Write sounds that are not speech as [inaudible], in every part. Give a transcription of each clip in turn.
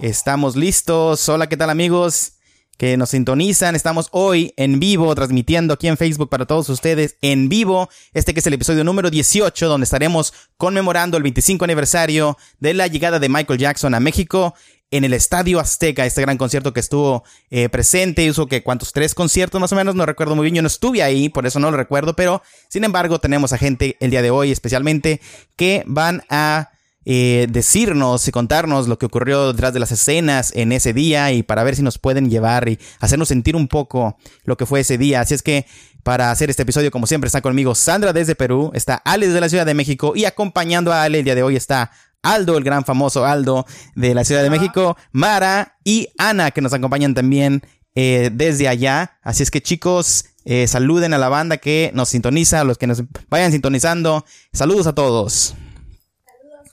Estamos listos. Hola, ¿qué tal amigos? que nos sintonizan. Estamos hoy en vivo, transmitiendo aquí en Facebook para todos ustedes en vivo. Este que es el episodio número 18, donde estaremos conmemorando el 25 aniversario de la llegada de Michael Jackson a México en el Estadio Azteca, este gran concierto que estuvo eh, presente, hizo que cuántos tres conciertos más o menos, no recuerdo muy bien, yo no estuve ahí, por eso no lo recuerdo, pero sin embargo tenemos a gente el día de hoy especialmente que van a eh, decirnos y contarnos lo que ocurrió detrás de las escenas en ese día y para ver si nos pueden llevar y hacernos sentir un poco lo que fue ese día. Así es que para hacer este episodio, como siempre, está conmigo Sandra desde Perú, está Ale desde la Ciudad de México y acompañando a Ale el día de hoy está Aldo, el gran famoso Aldo de la Ciudad de México, Mara y Ana que nos acompañan también eh, desde allá. Así es que chicos, eh, saluden a la banda que nos sintoniza, a los que nos vayan sintonizando. Saludos a todos.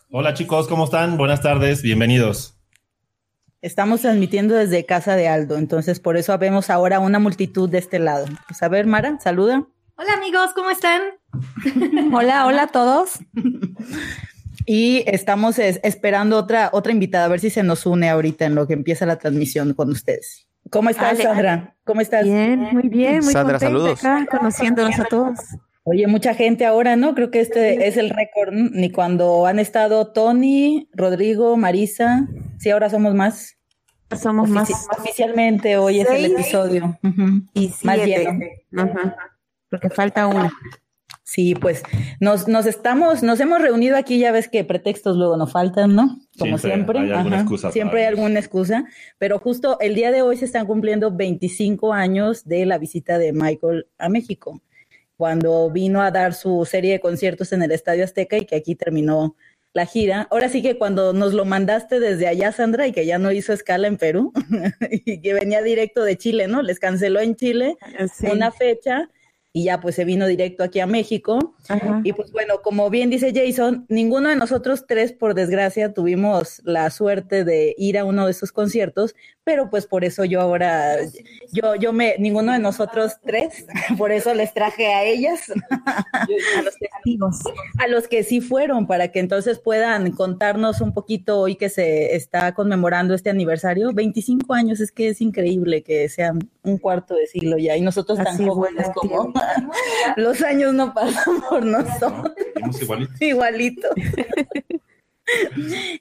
Hola chicos, ¿cómo están? Buenas tardes, bienvenidos. Estamos transmitiendo desde casa de Aldo, entonces por eso vemos ahora una multitud de este lado. Pues a ver, Mara, saluda. Hola amigos, ¿cómo están? hola, hola a todos. [laughs] y estamos esperando otra, otra invitada, a ver si se nos une ahorita en lo que empieza la transmisión con ustedes. ¿Cómo estás, Sandra? ¿Cómo estás? Bien, muy bien, muy Sandra, saludos. conociéndonos a todos. Oye, mucha gente ahora, ¿no? Creo que este es el récord, ni cuando han estado Tony, Rodrigo, Marisa, sí, ahora somos más. Somos más. Oficialmente hoy es el episodio. Y más bien. Porque falta uno. Sí, pues nos, nos estamos, nos hemos reunido aquí, ya ves que pretextos luego nos faltan, ¿no? Como siempre. siempre hay alguna excusa, pero justo el día de hoy se están cumpliendo 25 años de la visita de Michael a México cuando vino a dar su serie de conciertos en el Estadio Azteca y que aquí terminó la gira. Ahora sí que cuando nos lo mandaste desde allá, Sandra, y que ya no hizo escala en Perú, [laughs] y que venía directo de Chile, ¿no? Les canceló en Chile una fecha y ya pues se vino directo aquí a México. Y pues bueno, como bien dice Jason, ninguno de nosotros tres, por desgracia, tuvimos la suerte de ir a uno de esos conciertos, pero pues por eso yo ahora, yo, yo me, ninguno de nosotros tres, [laughs] por eso les traje a ellas, [laughs] a los testigos, a los que sí fueron, para que entonces puedan contarnos un poquito hoy que se está conmemorando este aniversario, 25 años, es que es increíble que sean un cuarto de siglo ya, y nosotros tan jóvenes como [laughs] los años no pasan por nosotros. igualito. [laughs] igualito.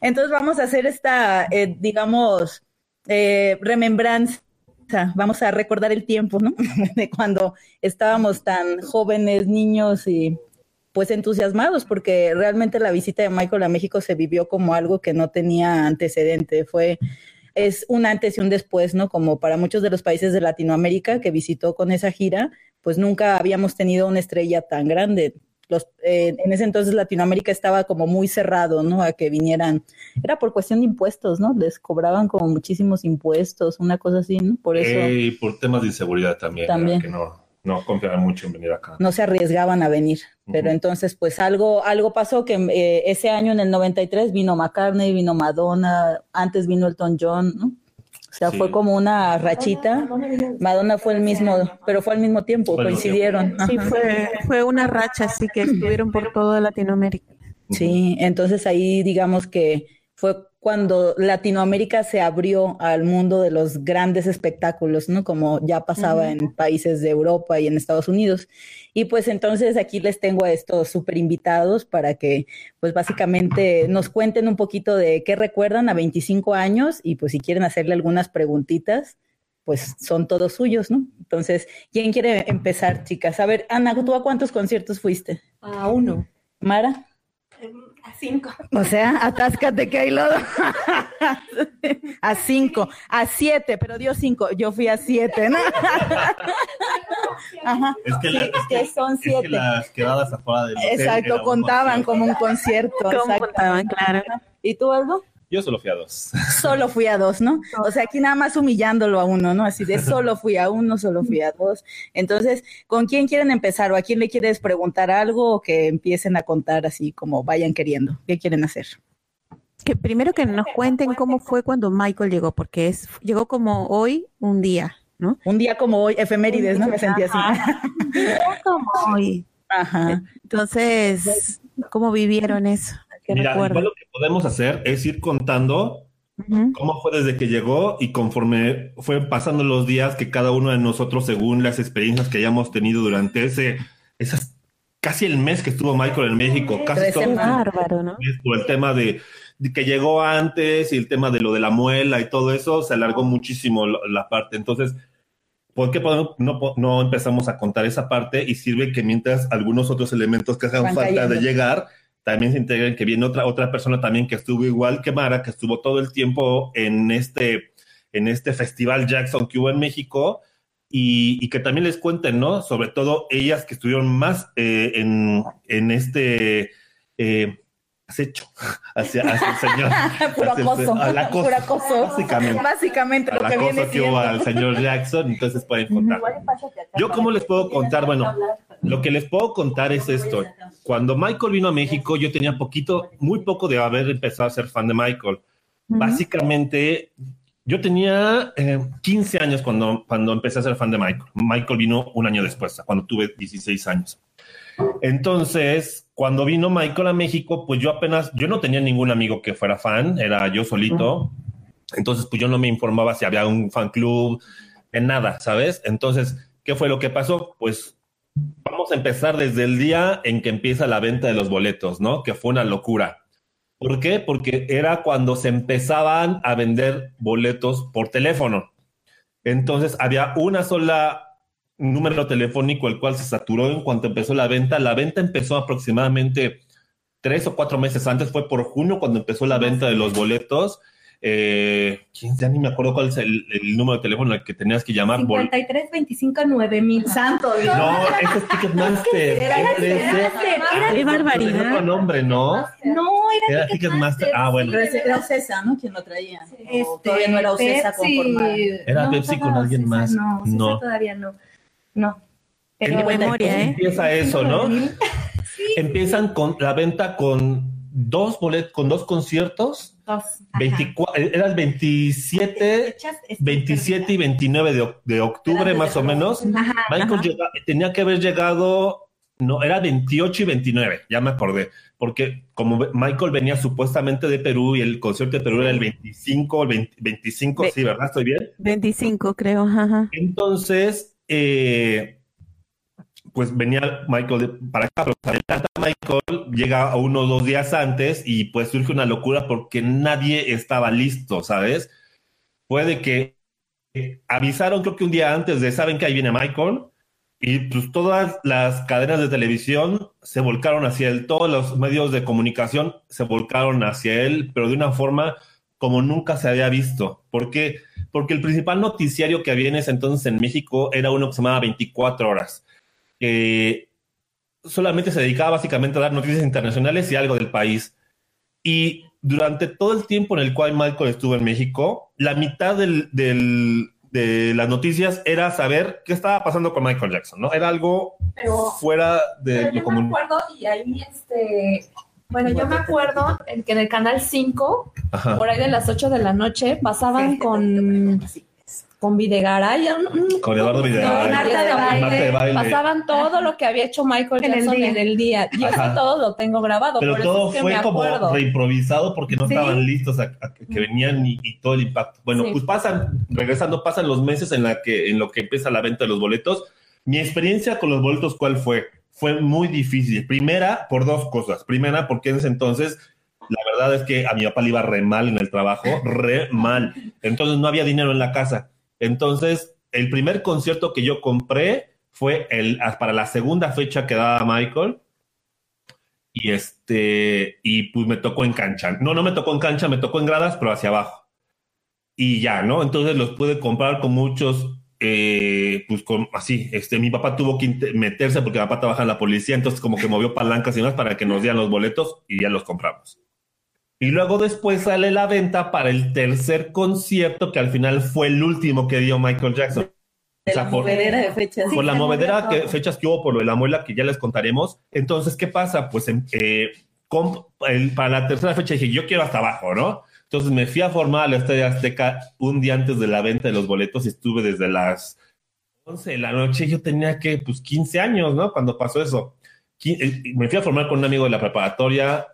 Entonces vamos a hacer esta, eh, digamos, eh, remembranza. Vamos a recordar el tiempo, ¿no? [laughs] De cuando estábamos tan jóvenes, niños y pues entusiasmados, porque realmente la visita de Michael a México se vivió como algo que no tenía antecedente. Fue es un antes y un después, ¿no? Como para muchos de los países de Latinoamérica que visitó con esa gira, pues nunca habíamos tenido una estrella tan grande. Los, eh, en ese entonces Latinoamérica estaba como muy cerrado, ¿no? A que vinieran. Era por cuestión de impuestos, ¿no? Les cobraban como muchísimos impuestos, una cosa así, ¿no? Por eso. y por temas de inseguridad también. También. Que no, no confiaban mucho en venir acá. No se arriesgaban a venir. Pero entonces, pues algo, algo pasó que eh, ese año, en el 93, vino McCartney, vino Madonna, antes vino Elton John, ¿no? O sea, fue como una rachita. Madonna fue el mismo, pero fue al mismo tiempo, coincidieron. Sí, fue, fue una racha, así que estuvieron por toda Latinoamérica. Sí, entonces ahí digamos que fue cuando Latinoamérica se abrió al mundo de los grandes espectáculos, ¿no? Como ya pasaba en países de Europa y en Estados Unidos. Y pues entonces aquí les tengo a estos super invitados para que pues básicamente nos cuenten un poquito de qué recuerdan a 25 años y pues si quieren hacerle algunas preguntitas, pues son todos suyos, ¿no? Entonces, ¿quién quiere empezar, chicas? A ver, Ana, ¿tú a cuántos conciertos fuiste? A uno. Mara. Cinco. O sea, atáscate que hay lodo. [laughs] a cinco, a siete, pero dio cinco. Yo fui a siete, ¿no? Ajá. Es que, son siete. Es que las quedadas afuera del Exacto, contaban como un concierto. contaban, claro. ¿Y tú, Aldo? Yo solo fui a dos. [laughs] Solo fui a dos, ¿no? O sea, aquí nada más humillándolo a uno, ¿no? Así de [laughs] solo fui a uno, solo fui a dos. Entonces, ¿con quién quieren empezar? ¿O a quién le quieres preguntar algo o que empiecen a contar así como vayan queriendo? ¿Qué quieren hacer? Que primero que nos cuenten cómo fue cuando Michael llegó, porque es llegó como hoy un día. ¿no? Un día como hoy, efemérides, ¿no? Me sentí así. Un día como [laughs] hoy. Ajá. Entonces, ¿cómo vivieron eso? Mira, igual lo que podemos hacer es ir contando cómo fue desde que llegó y conforme fue pasando los días que cada uno de nosotros, según las experiencias que hayamos tenido durante ese, esas casi el mes que estuvo Michael en México, casi todo. bárbaro, ¿no? el tema de, que llegó antes y el tema de lo de la muela y todo eso, se alargó muchísimo la, parte. Entonces, ¿por qué no, no, empezamos a contar esa parte y sirve que mientras algunos otros elementos que hagan falta de llegar, también se integren, que viene otra, otra persona también que estuvo igual que Mara, que estuvo todo el tiempo en este, en este festival Jackson que hubo en México y, que también les cuenten, ¿no? Sobre todo ellas que estuvieron más eh, en, en, este eh, acecho [laughs] hacia, hacia, el señor. [laughs] Puro acoso. Al acoso. Puro acoso. Básicamente. Básicamente lo que viene que hubo al señor Jackson, entonces pueden contar. Yo, ¿cómo les puedo contar? Bueno, lo que les puedo contar es esto. Cuando Michael vino a México, yo tenía poquito, muy poco de haber empezado a ser fan de Michael. Básicamente, yo tenía 15 eh, años cuando, cuando empecé a ser fan de Michael. Michael vino un año después, cuando tuve 16 años. Entonces, cuando vino Michael a México, pues yo apenas, yo no tenía ningún amigo que fuera fan, era yo solito. Entonces, pues yo no me informaba si había un fan club, en nada, ¿sabes? Entonces, ¿qué fue lo que pasó? Pues vamos a empezar desde el día en que empieza la venta de los boletos, ¿no? Que fue una locura. ¿Por qué? Porque era cuando se empezaban a vender boletos por teléfono. Entonces había una sola número telefónico el cual se saturó en cuanto empezó la venta. La venta empezó aproximadamente tres o cuatro meses antes, fue por junio cuando empezó la venta de los boletos eh, ya ni me acuerdo cuál es el, número de teléfono al que tenías que llamar. 53 25 9000. Santo No, ese es Ticketmaster. Qué barbaridad. No nombre, ¿no? No, era, Ticketmaster. Ah, bueno. Era Ocesa, ¿no? Quien lo traía. Este, todavía no era Ocesa conformada. Era Pepsi con alguien más. No, no. todavía no. No. Pero memoria, ¿eh? Empieza eso, ¿no? [laughs] Empiezan con la venta con dos boletos, con dos conciertos 24, era el 27, 27 y 29 de, octubre más o menos. Michael tenía que haber llegado, no, era 28 y 29, ya me acordé, porque como Michael venía supuestamente de Perú y el concierto de Perú era el 25, el 25, sí, ¿verdad? ¿Estoy bien? 25 creo, Entonces, eh, pues venía Michael para acá, pero adelanta Michael, llega uno o dos días antes y pues surge una locura porque nadie estaba listo, ¿sabes? Puede que avisaron creo que un día antes de, ¿saben que ahí viene Michael? Y pues todas las cadenas de televisión se volcaron hacia él, todos los medios de comunicación se volcaron hacia él, pero de una forma como nunca se había visto. ¿Por qué? Porque el principal noticiario que había en ese entonces en México era uno que se llamaba 24 horas que solamente se dedicaba básicamente a dar noticias internacionales y algo del país. Y durante todo el tiempo en el cual Michael estuvo en México, la mitad del, de las noticias era saber qué estaba pasando con Michael Jackson, ¿no? Era algo fuera de yo me acuerdo y ahí este bueno, yo me acuerdo en que en el canal 5, por ahí de las 8 de la noche, pasaban con con Videgaray, con Eduardo Videgaray, pasaban todo lo que había hecho Michael Jackson en el día, y eso todo lo tengo grabado. Pero todo fue como reimprovisado porque no estaban listos a, que venían y, todo el impacto. Bueno, pues pasan, regresando, pasan los meses en la que en lo que empieza la venta de los boletos. Mi experiencia con los boletos, ¿cuál fue? Fue muy difícil. Primera, por dos cosas. Primera, porque en ese entonces la verdad es que a mi papá le iba re mal en el trabajo, re mal. Entonces no había dinero en la casa. Entonces, el primer concierto que yo compré fue el, para la segunda fecha que daba Michael. Y este, y pues me tocó en cancha. No, no me tocó en cancha, me tocó en gradas, pero hacia abajo. Y ya, ¿no? Entonces los pude comprar con muchos, eh, pues con, así, este, mi papá tuvo que meterse porque mi papá trabaja en la policía, entonces como que movió palancas y demás para que nos dieran los boletos y ya los compramos. Y luego después sale la venta para el tercer concierto, que al final fue el último que dio Michael Jackson. la movedera de fechas. Por la movedera de fechas que hubo por lo de la muela, que ya les contaremos. Entonces, ¿qué pasa? Pues em, eh, para la tercera fecha dije, yo quiero hasta abajo, ¿no? Entonces me fui a formar a la Estadio Azteca un día antes de la venta de los boletos y estuve desde las 11 de la noche. Yo tenía que, pues, 15 años, ¿no? Cuando pasó eso. Eh, me fui a formar con un amigo de la preparatoria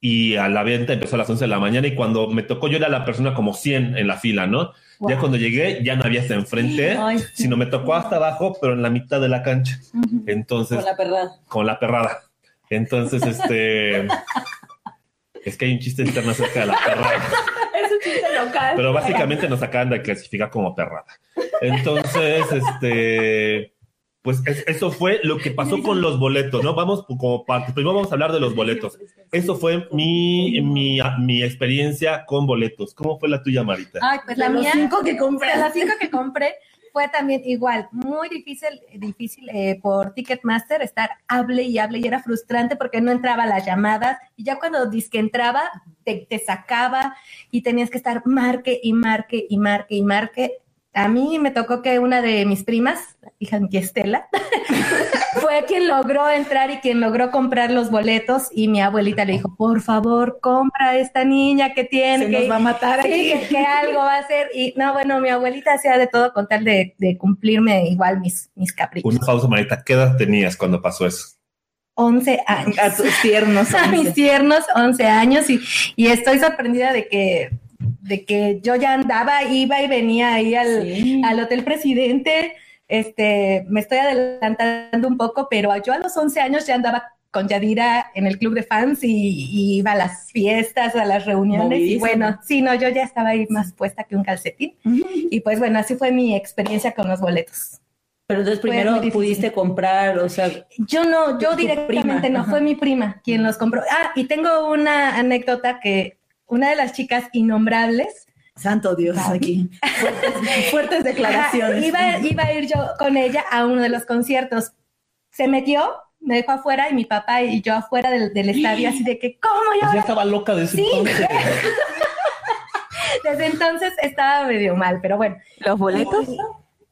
y a la venta empezó a las 11 de la mañana y cuando me tocó yo era la persona como 100 en la fila, ¿no? Ya cuando llegué ya no había hasta enfrente, sino me tocó hasta abajo, pero en la mitad de la cancha. Entonces... Con la perrada. Con la perrada. Entonces, este... [laughs] Es que hay un chiste interno acerca de la perrada. [laughs] es un chiste local. Pero básicamente nos acaban de clasificar como perrada. Entonces, este pues eso fue lo que pasó con los boletos, ¿no? Vamos como parte. Primero vamos a hablar de los boletos. Eso fue mi, mi, mi experiencia con boletos. ¿Cómo fue la tuya, Marita? Ay, pues la mía. Cinco que compré. Las cinco que compré fue también igual, muy difícil, difícil eh, por Ticketmaster estar hable y hable y era frustrante porque no entraba las llamadas y ya cuando disque entraba te, te sacaba y tenías que estar marque y marque y marque y marque a mí me tocó que una de mis primas, hija de Estela, [laughs] fue quien logró entrar y quien logró comprar los boletos y mi abuelita le dijo, por favor, compra a esta niña que tiene. que, nos va a matar. [laughs] Sí, que, algo va a hacer. Y no, bueno, mi abuelita hacía de todo con tal de, cumplirme igual mis, mis caprichos. Una pausa, Marita, ¿qué edad tenías cuando pasó eso? 11 años. A tus tiernos. [laughs] A mis tiernos 11 años y, y estoy sorprendida de que de que yo ya andaba, iba y venía ahí al, Hotel Presidente. Este, me estoy adelantando un poco, pero yo a los 11 años ya andaba con Yadira en el club de fans y, iba a las fiestas, a las reuniones. Y bueno, sí, no, yo ya estaba ahí más puesta que un calcetín. Y pues bueno, así fue mi experiencia con los boletos. Pero entonces primero pudiste comprar, o sea... Yo no, yo directamente no, fue mi prima quien los compró. Ah, y tengo una anécdota que una de las chicas innombrables. Santo Dios, aquí. [laughs] Fuertes, declaraciones. Iba, iba, a ir yo con ella a uno de los conciertos. Se metió, me dejó afuera y mi papá y yo afuera del, estadio, así de que, ¿cómo yo? Pues ya estaba loca de ese entonces. [laughs] Desde entonces estaba medio mal, pero bueno. ¿Los boletos?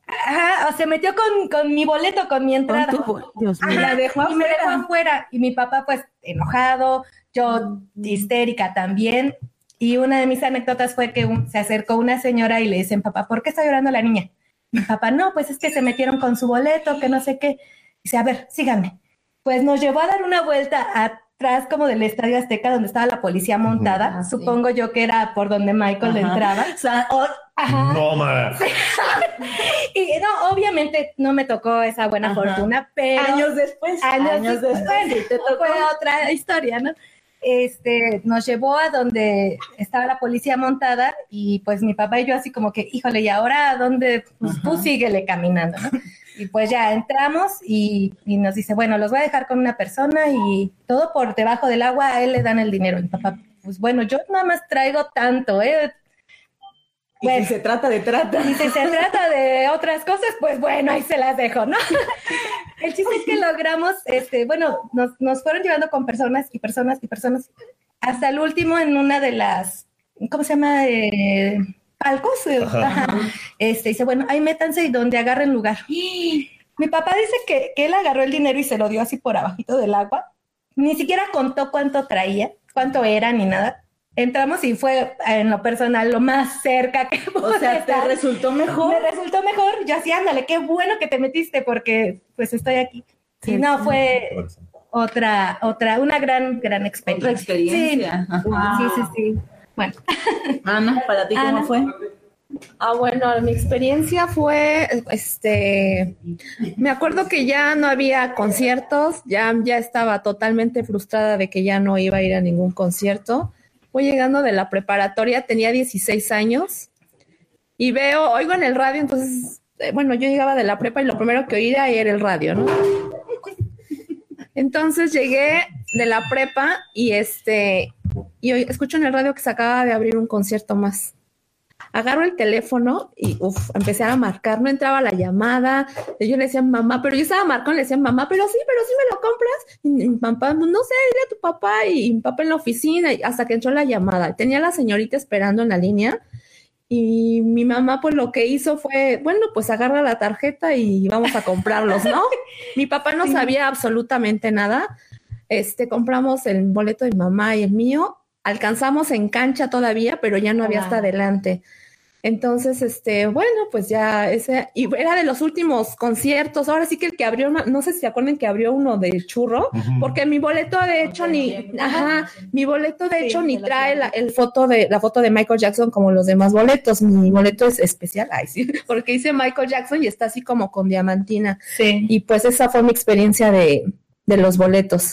Ajá, o se metió con, con mi boleto, con mi entrada. Dios mío. Ajá, dejó y me dejó afuera. Y mi papá, pues, enojado, yo histérica también. Y una de mis anécdotas fue que se acercó una señora y le dicen, papá, ¿por qué está llorando la niña? Mi papá, no, pues es que se metieron con su boleto, que no sé qué. Dice, a ver, síganme. Pues nos llevó a dar una vuelta atrás como del Estadio Azteca donde estaba la policía montada. Ah, Supongo yo que era por donde Michael entraba. No, madre. [laughs] y no, obviamente no me tocó esa buena fortuna, pero... Años después. Años, después. te tocó otra historia, ¿no? Este, nos llevó a donde estaba la policía montada y pues mi papá y yo así como que, híjole, ¿y ahora a dónde? Pues tú síguele caminando, ¿no? Y pues ya entramos y, nos dice, bueno, los voy a dejar con una persona y todo por debajo del agua, a él le dan el dinero. Y mi papá, pues bueno, yo nada más traigo tanto, ¿eh? Y si se trata de trata. Y si se trata de otras cosas, pues bueno, ahí se las dejo, ¿no? [laughs] El chiste es que logramos, este, bueno, nos, nos fueron llevando con personas y personas y personas, hasta el último en una de las, ¿cómo se llama? Eh, palcos. Este, dice, bueno, ahí métanse y donde agarren lugar. Mi papá dice que, que él agarró el dinero y se lo dio así por abajito del agua. Ni siquiera contó cuánto traía, cuánto era ni nada entramos y fue en lo personal lo más cerca que [laughs] O sea, ¿te resultó mejor? Me resultó mejor. Yo así, ándale, qué bueno que te metiste porque pues estoy aquí. Sí, no, fue otra, otra, una gran, gran experiencia. Otra experiencia. Sí, sí, sí, Bueno. Ana, ¿para ti cómo fue? Ah, bueno, mi experiencia fue, este, me acuerdo que ya no había conciertos, ya, ya estaba totalmente frustrada de que ya no iba a ir a ningún concierto voy llegando de la preparatoria, tenía 16 años y veo, oigo en el radio, entonces, eh, bueno, yo llegaba de la prepa y lo primero que oía era el radio, ¿no? Entonces llegué de la prepa y este, y escucho en el radio que se acaba de abrir un concierto más agarro el teléfono y uf, empecé a marcar, no entraba la llamada, yo le decía mamá, pero yo estaba marcando, le decía mamá, pero sí, pero sí me lo compras, y mi papá, no sé, dile a tu papá y mi papá en la oficina, y hasta que entró la llamada, tenía la señorita esperando en la línea, y mi mamá pues lo que hizo fue, bueno, pues agarra la tarjeta y vamos a comprarlos, ¿no? [laughs] mi papá no sabía absolutamente nada, este, compramos el boleto de mamá y el mío, alcanzamos en cancha todavía, pero ya no había hasta adelante. Entonces, este, bueno, pues ya ese, y era de los últimos conciertos, ahora sí que el que abrió, no sé si se acuerdan que abrió uno de churro, porque mi boleto de hecho ni, ajá, mi boleto de hecho ni trae la, el foto de, la foto de Michael Jackson como los demás boletos, mi boleto es especial, ay sí, [laughs] porque hice Michael Jackson y está así como con diamantina. Sí. Y pues esa fue mi experiencia de, de los boletos.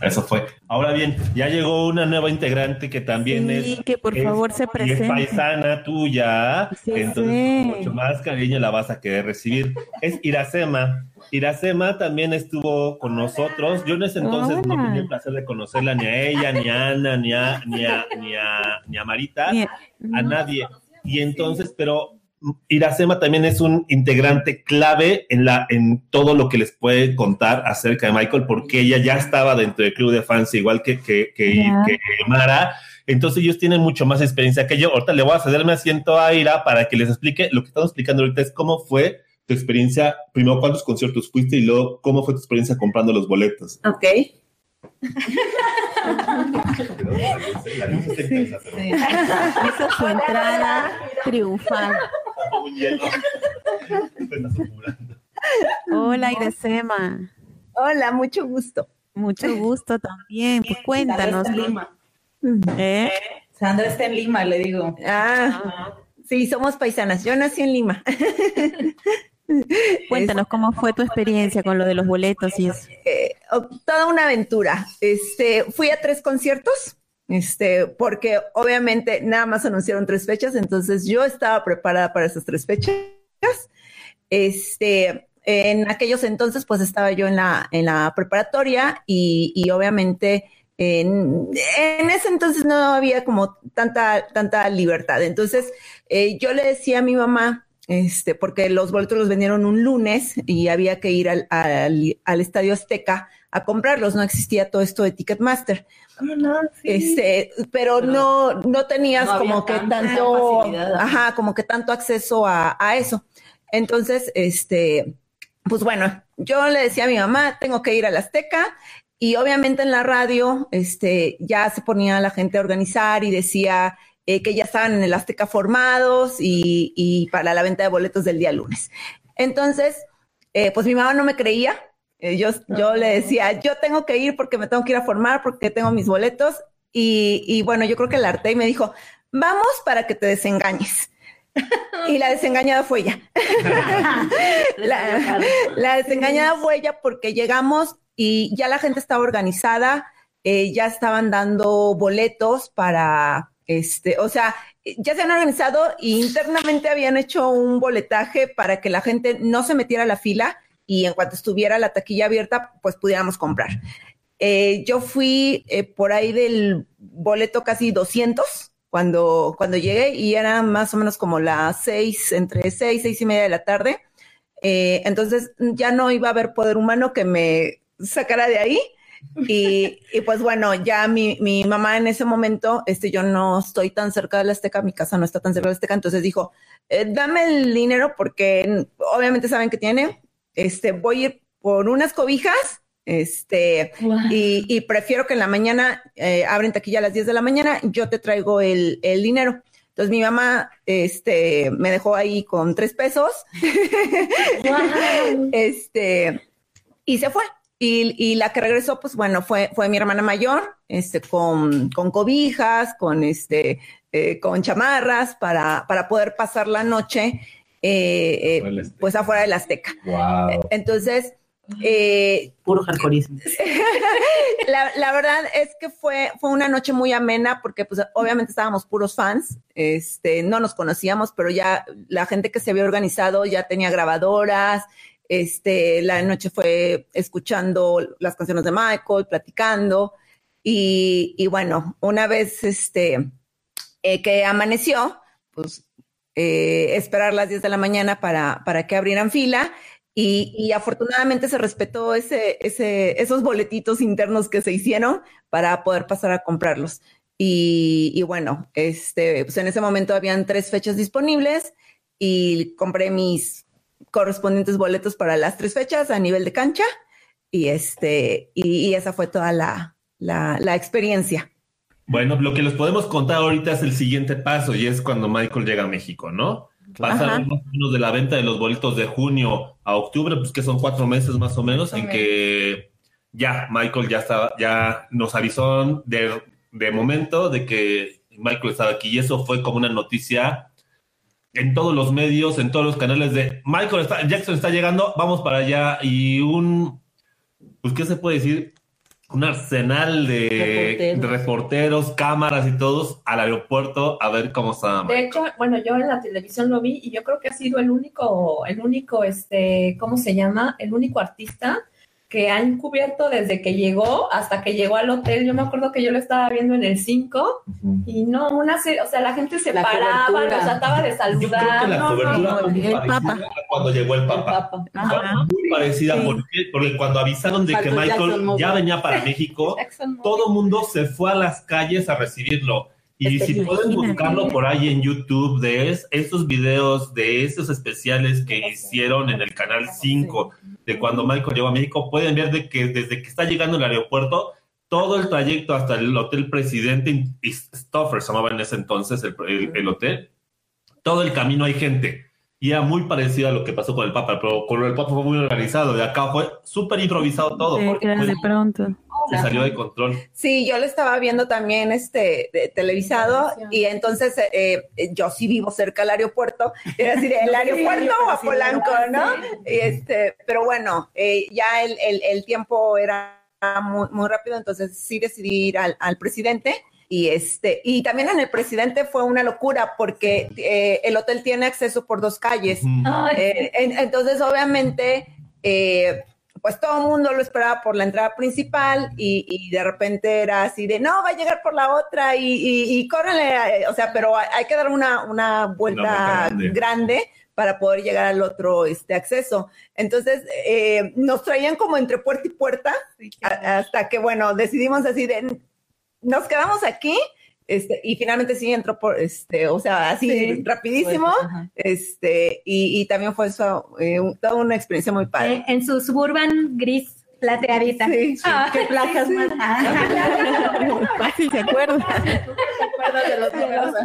Eso fue. Ahora bien, ya llegó una nueva integrante que también es. que por favor se presente. es paisana tuya. entonces, mucho más cariño la vas a querer recibir. Es Iracema. Iracema también estuvo con nosotros. Yo en ese entonces no tenía el placer de conocerla ni a ella, ni a Ana, ni a, ni a, ni a, ni a Marita, a nadie. Y entonces, pero Iracema también es un integrante clave en, la, en todo lo que les puede contar acerca de Michael, porque ella ya estaba dentro del club de fans, igual que, que, que, Mara. Entonces ellos tienen mucho más experiencia que yo. Ahorita le voy a cederme asiento a Ira para que les explique. Lo que estamos explicando ahorita es cómo fue tu experiencia, primero cuántos conciertos fuiste y luego cómo fue tu experiencia comprando los boletos. Ok. [laughs] Hizo su entrada triunfal. Hola, Iresema. Hola, mucho gusto. Mucho gusto también. Pues cuéntanos. Lima. ¿Eh? Sandra está en Lima, le digo. Ah, sí, somos paisanas. Yo nací en Lima. [laughs] Cuéntanos cómo fue tu experiencia con lo de los boletos y eso. Eh, oh, toda una aventura. Este, fui a tres conciertos este, porque obviamente nada más anunciaron tres fechas, entonces yo estaba preparada para esas tres fechas. Este, en aquellos entonces, pues estaba yo en la, en la preparatoria y, obviamente en, ese entonces no había como tanta, tanta libertad. Entonces, eh, yo le decía a mi mamá, este, porque los boletos los vendieron un lunes y había que ir al, al Estadio Azteca a comprarlos, no existía todo esto de Ticketmaster. No, este, pero no, no tenías como que tanto, ajá, como que tanto acceso a, eso. Entonces, este, pues bueno, yo le decía a mi mamá, tengo que ir a la Azteca, y obviamente en la radio, este, ya se ponía la gente a organizar y decía eh, que ya estaban en el Azteca formados y, y, para la venta de boletos del día lunes. Entonces, eh, pues mi mamá no me creía, eh, yo, yo le decía, yo tengo que ir porque me tengo que ir a formar, porque tengo mis boletos. Y, bueno, yo creo que el arte me dijo, vamos para que te desengañes. [laughs] y la desengañada fue ella. [laughs] la, desengañada fue ella porque llegamos y ya la gente estaba organizada, eh, ya estaban dando boletos para, este, o sea, ya se han organizado e internamente habían hecho un boletaje para que la gente no se metiera a la fila y en cuanto estuviera la taquilla abierta, pues pudiéramos comprar. Eh, yo fui eh, por ahí del boleto casi 200 cuando, cuando llegué y era más o menos como las seis, entre seis, seis y media de la tarde. Eh, entonces ya no iba a haber poder humano que me sacara de ahí. Y, y, pues bueno, ya mi, mi, mamá en ese momento, este, yo no estoy tan cerca de la Azteca, mi casa no está tan cerca de la Azteca, entonces dijo, dame el dinero porque obviamente saben que tiene, este, voy a ir por unas cobijas, este, y, prefiero que en la mañana eh, abren taquilla a las 10 de la mañana, yo te traigo el, dinero. Entonces mi mamá este, me dejó ahí con tres pesos. [laughs] este, y se fue. Y, la que regresó, pues bueno, fue, fue mi hermana mayor, este, con, con cobijas, con este, eh, con chamarras para, para poder pasar la noche eh, eh, pues afuera del Azteca. Entonces, eh, puro hardcoreismo. [laughs] la, la, verdad es que fue, fue una noche muy amena porque pues obviamente estábamos puros fans, este, no nos conocíamos, pero ya la gente que se había organizado ya tenía grabadoras, este, la noche fue escuchando las canciones de Michael, platicando y, y bueno, una vez este, que amaneció, pues eh, esperar las 10 de la mañana para, para que abrieran fila. Y, afortunadamente se respetó ese, ese, esos boletitos internos que se hicieron para poder pasar a comprarlos. Y, bueno, este, pues en ese momento habían tres fechas disponibles y compré mis correspondientes boletos para las tres fechas a nivel de cancha. Y este, y, esa fue toda la, la, la experiencia. Bueno, lo que les podemos contar ahorita es el siguiente paso y es cuando Michael llega a México, ¿no? Pasaron más o menos de la venta de los boletos de junio a octubre, pues que son cuatro meses más o menos, en que ya Michael ya estaba, ya nos avisó de, de momento de que Michael estaba aquí y eso fue como una noticia en todos los medios, en todos los canales de Michael Jackson está llegando, vamos para allá y un, pues qué se puede decir, un arsenal de reporteros. cámaras y todos al aeropuerto a ver cómo estaba. De hecho, bueno, yo en la televisión lo vi y yo creo que ha sido el único, el único, este, ¿cómo se llama? El único artista que han cubierto desde que llegó hasta que llegó al hotel. Yo me acuerdo que yo lo estaba viendo en el 5 y no, una, o sea, la gente se paraba, los trataba de saludar. la cobertura el Papa. cuando llegó el Papa. Muy parecida porque, porque, cuando avisaron de que Michael ya venía para [laughs] México, todo mundo se fue a las calles a recibirlo. Y si pueden buscarlo por ahí en YouTube de es, esos videos, de esos especiales que hicieron en el canal 5 de cuando Michael llegó a México, pueden ver de que desde que está llegando al aeropuerto, todo el trayecto hasta el Hotel Presidente, Stoffer se llamaba en ese entonces el, el hotel, todo el camino hay gente. Y era muy parecido a lo que pasó con el Papa, pero con el Papa fue muy organizado. De acá fue súper improvisado todo. porque de pronto. Se salió de control. Sí, yo lo estaba viendo también este televisado y entonces eh, yo sí vivo cerca del aeropuerto. Era decir, el [laughs] aeropuerto o a Polanco, ¿no? este, pero bueno, eh, ya el, el, el, tiempo era muy, muy rápido, entonces sí decidí ir al, al presidente y este, y también en el presidente fue una locura porque eh, el hotel tiene acceso por dos calles. Eh, entonces, obviamente, eh, pues todo el mundo lo esperaba por la entrada principal y, de repente era así de, no, va a llegar por la otra y, y, córrele, o sea, pero hay, que dar una, una vuelta grande. para poder llegar al otro este, acceso. Entonces, nos traían como entre puerta y puerta, hasta que, bueno, decidimos así de, nos quedamos aquí. Este, y finalmente sí entró por, este, o sea, así rapidísimo, este, y, también fue eso, eh, toda una experiencia muy padre. Eh, en su suburban gris plateadita. Sí, ah, qué placas más. [laughs] Fácil se acuerda. de los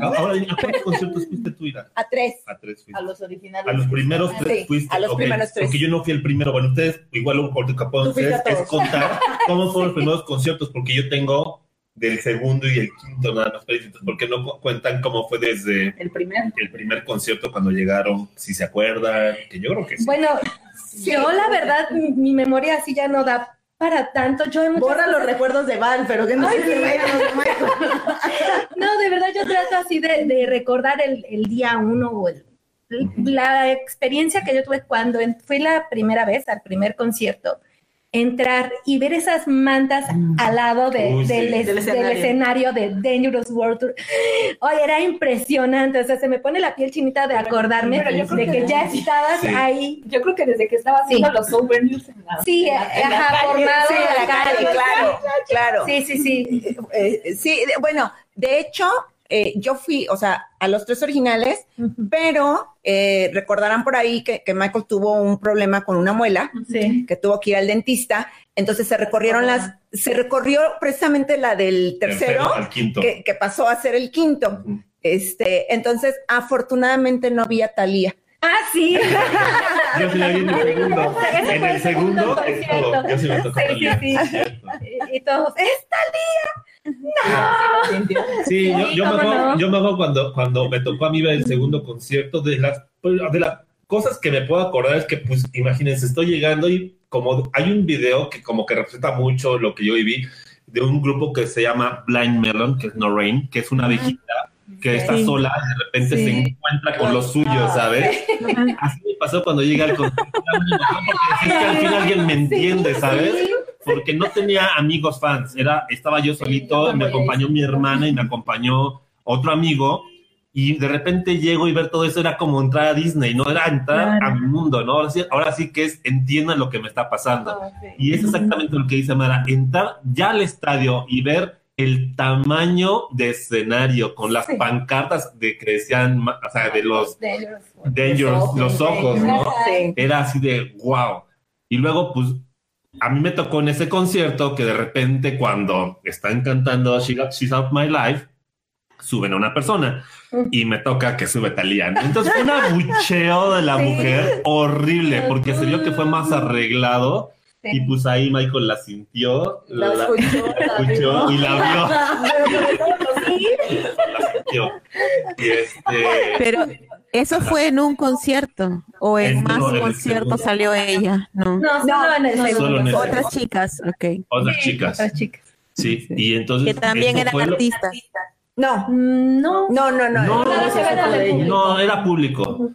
Ahora, ¿a cuántos conciertos fuiste tú, Ira? A tres. A tres fuiste. A los originales. A los primeros tres fuiste. A los primeros tres. Porque yo no fui el primero. Bueno, ustedes, igual un corte capón, es contar cómo fueron los primeros conciertos, porque yo tengo del segundo y el quinto nada más porque no cuentan cómo fue desde el primer, el primer concierto cuando llegaron, si se acuerdan, que yo creo que sí. Bueno, yo la verdad, mi, memoria así ya no da para tanto. Yo Borra los recuerdos de Val, pero que no Ay, [laughs] No, de verdad yo trato así de, recordar el, día uno o la experiencia que yo tuve cuando fui la primera vez al primer concierto entrar y ver esas mantas mm. al lado del, escenario. de Dangerous World Tour. Oye, era impresionante, o sea, se me pone la piel chinita de acordarme de que, ya estabas ahí. Yo creo que desde que estaba haciendo los souvenirs en la, sí, formado la calle, claro, claro. Sí, sí, sí. Eh, sí, bueno, de hecho, eh, yo fui, o sea, a los tres originales, pero eh, recordarán por ahí que, Michael tuvo un problema con una muela, que tuvo que ir al dentista, entonces se recorrieron las, se recorrió precisamente la del tercero, Que, pasó a ser el quinto. Este, entonces, afortunadamente no había Talía. Ah, sí. [laughs] Yo sí la vi en el segundo. En el segundo, Yo sí me tocó sí, sí, Y todos, ¡es Talía! No. Sí, yo, yo, me acuerdo, yo, me acuerdo, cuando, cuando me tocó a mí ver el segundo concierto, de las, de las cosas que me puedo acordar es que, pues, imagínense, estoy llegando y como hay un video que como que representa mucho lo que yo viví, de un grupo que se llama Blind Melon, que es No Rain, que es una viejita que está sola, de repente se encuentra con los suyos, ¿sabes? Así me pasó cuando llega al concierto, porque es que al final alguien me entiende, ¿sabes? porque no tenía amigos fans, era, estaba yo solito, me acompañó mi hermana y me acompañó otro amigo, y de repente llego y ver todo eso era como entrar a Disney, no era entrar a mi mundo, ¿no? Ahora sí, ahora sí que es, entiendan lo que me está pasando. Ah, y es exactamente lo que dice Mara, entrar ya al estadio y ver el tamaño de escenario con las pancartas de que decían, o sea, de los dangerous, los ojos, ¿no? Era así de wow. Y luego, pues, a mí me tocó en ese concierto que de repente cuando están cantando She's Out My Life, suben a una persona y me toca que sube Talía. Entonces fue un abucheo [laughs] de la mujer horrible porque se vio que fue más arreglado. Y pues ahí Michael la sintió, la, escuchó, y la vio. la sintió. Y este... Pero eso fue en un concierto o en, más conciertos salió ella. No, no, solo en el segundo. Otras chicas, ok. Otras chicas. Otras chicas. Sí, y entonces. Que también eran artistas. No. No. No, no, no. No, era público.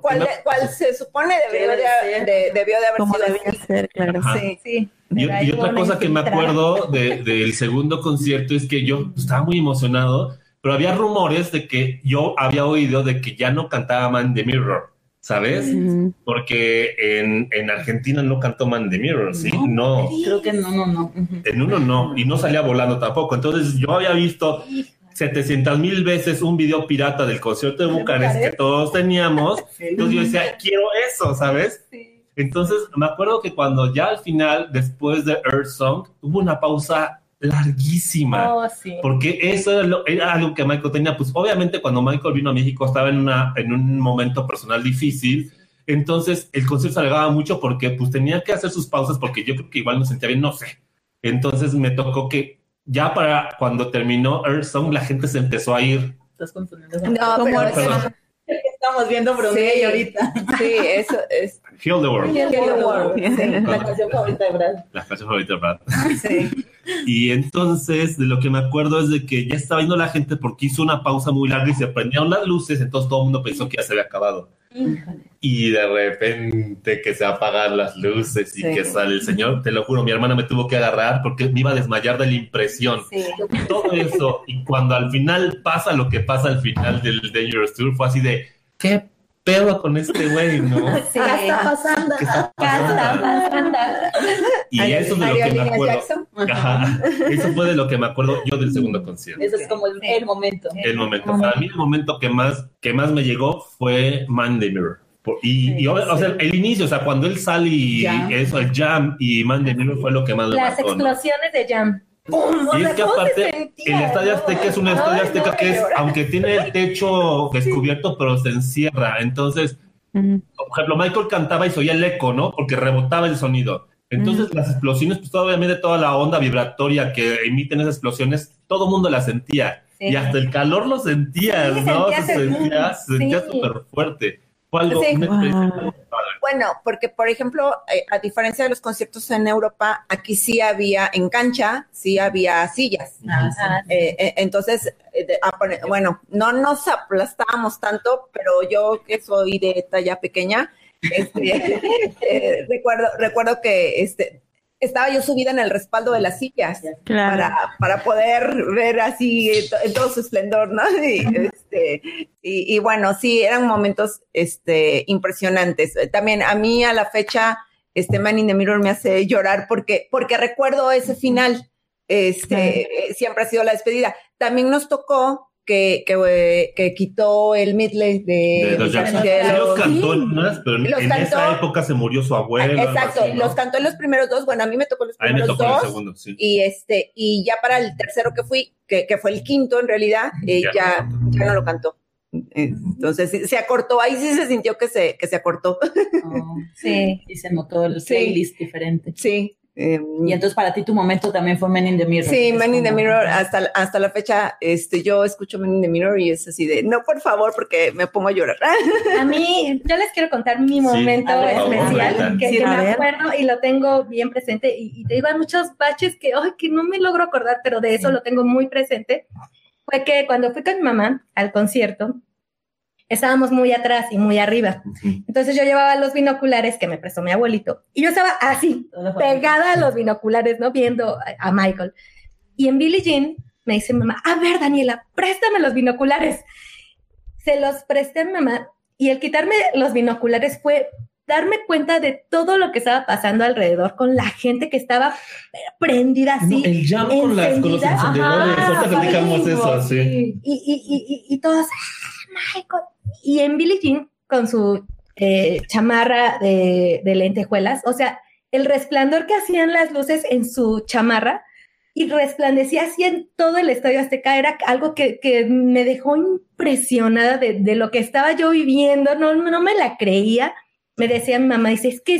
¿Cuál, ¿Cuál, se supone debió de, debió de haber Como sido debía ser, claro. Sí, sí. Y, otra cosa que me acuerdo del segundo concierto es que yo estaba muy emocionado, pero había rumores de que yo había oído de que ya no cantaba Man the Mirror. ¿sabes? Porque en, en, Argentina no cantó Man the Mirror, ¿sí? No. Creo que no, no, no. En uno no, y no salía volando tampoco. Entonces yo había visto 700 mil veces un video pirata del concierto de Bucarest que todos teníamos. [laughs] Entonces yo decía, quiero eso, ¿sabes? Entonces me acuerdo que cuando ya al final, después de Earth Song, hubo una pausa larguísima. Oh, porque eso era, algo que Michael tenía. Pues obviamente cuando Michael vino a México estaba en, una, en un momento personal difícil. Entonces el concierto se alargaba mucho porque pues tenía que hacer sus pausas porque yo creo que igual no sentía bien, no sé. Entonces me tocó que ya para cuando terminó Earth Song la gente se empezó a ir. Estás confundiendo. No, pero [laughs] estamos viendo Brunei sí, ahorita. Sí, eso es. Heal the World. Heal the World. La canción favorita de Brad. La canción favorita de Brad. Sí. [laughs] Y entonces, de lo que me acuerdo es de que ya estaba viendo la gente porque hizo una pausa muy larga y se prendieron las luces, entonces todo el mundo pensó que ya se había acabado. Y de repente que se apagan las luces y que sale el señor, te lo juro, mi hermana me tuvo que agarrar porque me iba a desmayar de la impresión. Todo eso, y cuando al final pasa lo que pasa al final del Dangerous Tour, fue así de, ¿qué pedo con este güey, ¿no? [laughs] Sí, ¿Qué está pasando? ¿Qué está pasando? Y eso es de lo que me acuerdo. Ajá, eso fue de lo que me acuerdo yo del segundo concierto. Eso es como el, momento. El momento. Para mí el momento que más, que más me llegó fue Man the Mirror. Y, y, o sea, el inicio, o sea, cuando él sale y eso, el jam y Man the Mirror fue lo que más me Las explosiones de jam. Y es que aparte, el Estadio Azteca es un Estadio Azteca que es, aunque tiene el techo [laughs] descubierto, pero se encierra. Entonces, por ejemplo, Michael cantaba y se oía el eco, ¿no? Porque rebotaba el sonido. Entonces, las explosiones, pues obviamente toda la onda vibratoria que emiten esas explosiones, todo el mundo la sentía. Y hasta el calor lo sentía, ¿no? Se sentía, se sentía súper fuerte. Bueno, porque por ejemplo, eh, a diferencia de los conciertos en Europa, aquí sí había en cancha, sí había sillas. Eh, eh, entonces, bueno, no nos aplastábamos tanto, pero yo que soy de talla pequeña, este, [laughs] recuerdo, recuerdo que este, estaba yo subida en el respaldo de las sillas para, para poder ver así en, todo su esplendor, ¿no? [laughs] Y, este, y, bueno, sí, eran momentos este, impresionantes. También a mí a la fecha, este Man in the Mirror me hace llorar porque, porque recuerdo ese final. Este, siempre ha sido la despedida. También nos tocó que, que, que, quitó el midley de, los Jackson. Sí, los cantó en pero en, esa época se murió su abuelo. Exacto, los cantó en los primeros dos. Bueno, a mí me tocó los primeros a mí me tocó dos. El segundo, sí. Y este, y ya para el tercero que fui, que, que fue el quinto en realidad, eh, ya, ya, no lo cantó. Entonces se acortó, ahí sí se sintió que se, que se acortó. Oh, sí, [laughs] y se notó el playlist diferente. Sí, Em, y entonces para ti tu momento también fue Men in the Mirror. Sí, Men in the Mirror, hasta, hasta la fecha, este, yo escucho Men in the Mirror y es así de, no, por favor, porque me pongo a llorar. A mí, yo les quiero contar mi momento especial, que, me acuerdo y lo tengo bien presente, y, te digo, hay muchos baches que, ay, que no me logro acordar, pero de eso lo tengo muy presente. Fue que cuando fui con mi mamá al concierto, estábamos muy atrás y muy arriba. Entonces yo llevaba los binoculares que me prestó mi abuelito y yo estaba así, pegada a los binoculares, ¿no? Viendo a Michael. Y en Billie Jean me dice mamá, a ver, Daniela, préstame los binoculares. Se los presté a mi mamá y el quitarme los binoculares fue darme cuenta de todo lo que estaba pasando alrededor con la gente que estaba prendida así. el jam con, las, con los encendedores, ahorita eso, sí. Y, y, y, y todos, ah, Michael, y en Billie Jean, con su eh, chamarra de, lentejuelas, o sea, el resplandor que hacían las luces en su chamarra y resplandecía así en todo el estadio Azteca. Era algo que, me dejó impresionada de, lo que estaba yo viviendo. No, no me la creía. Me decía mi mamá, dice, es que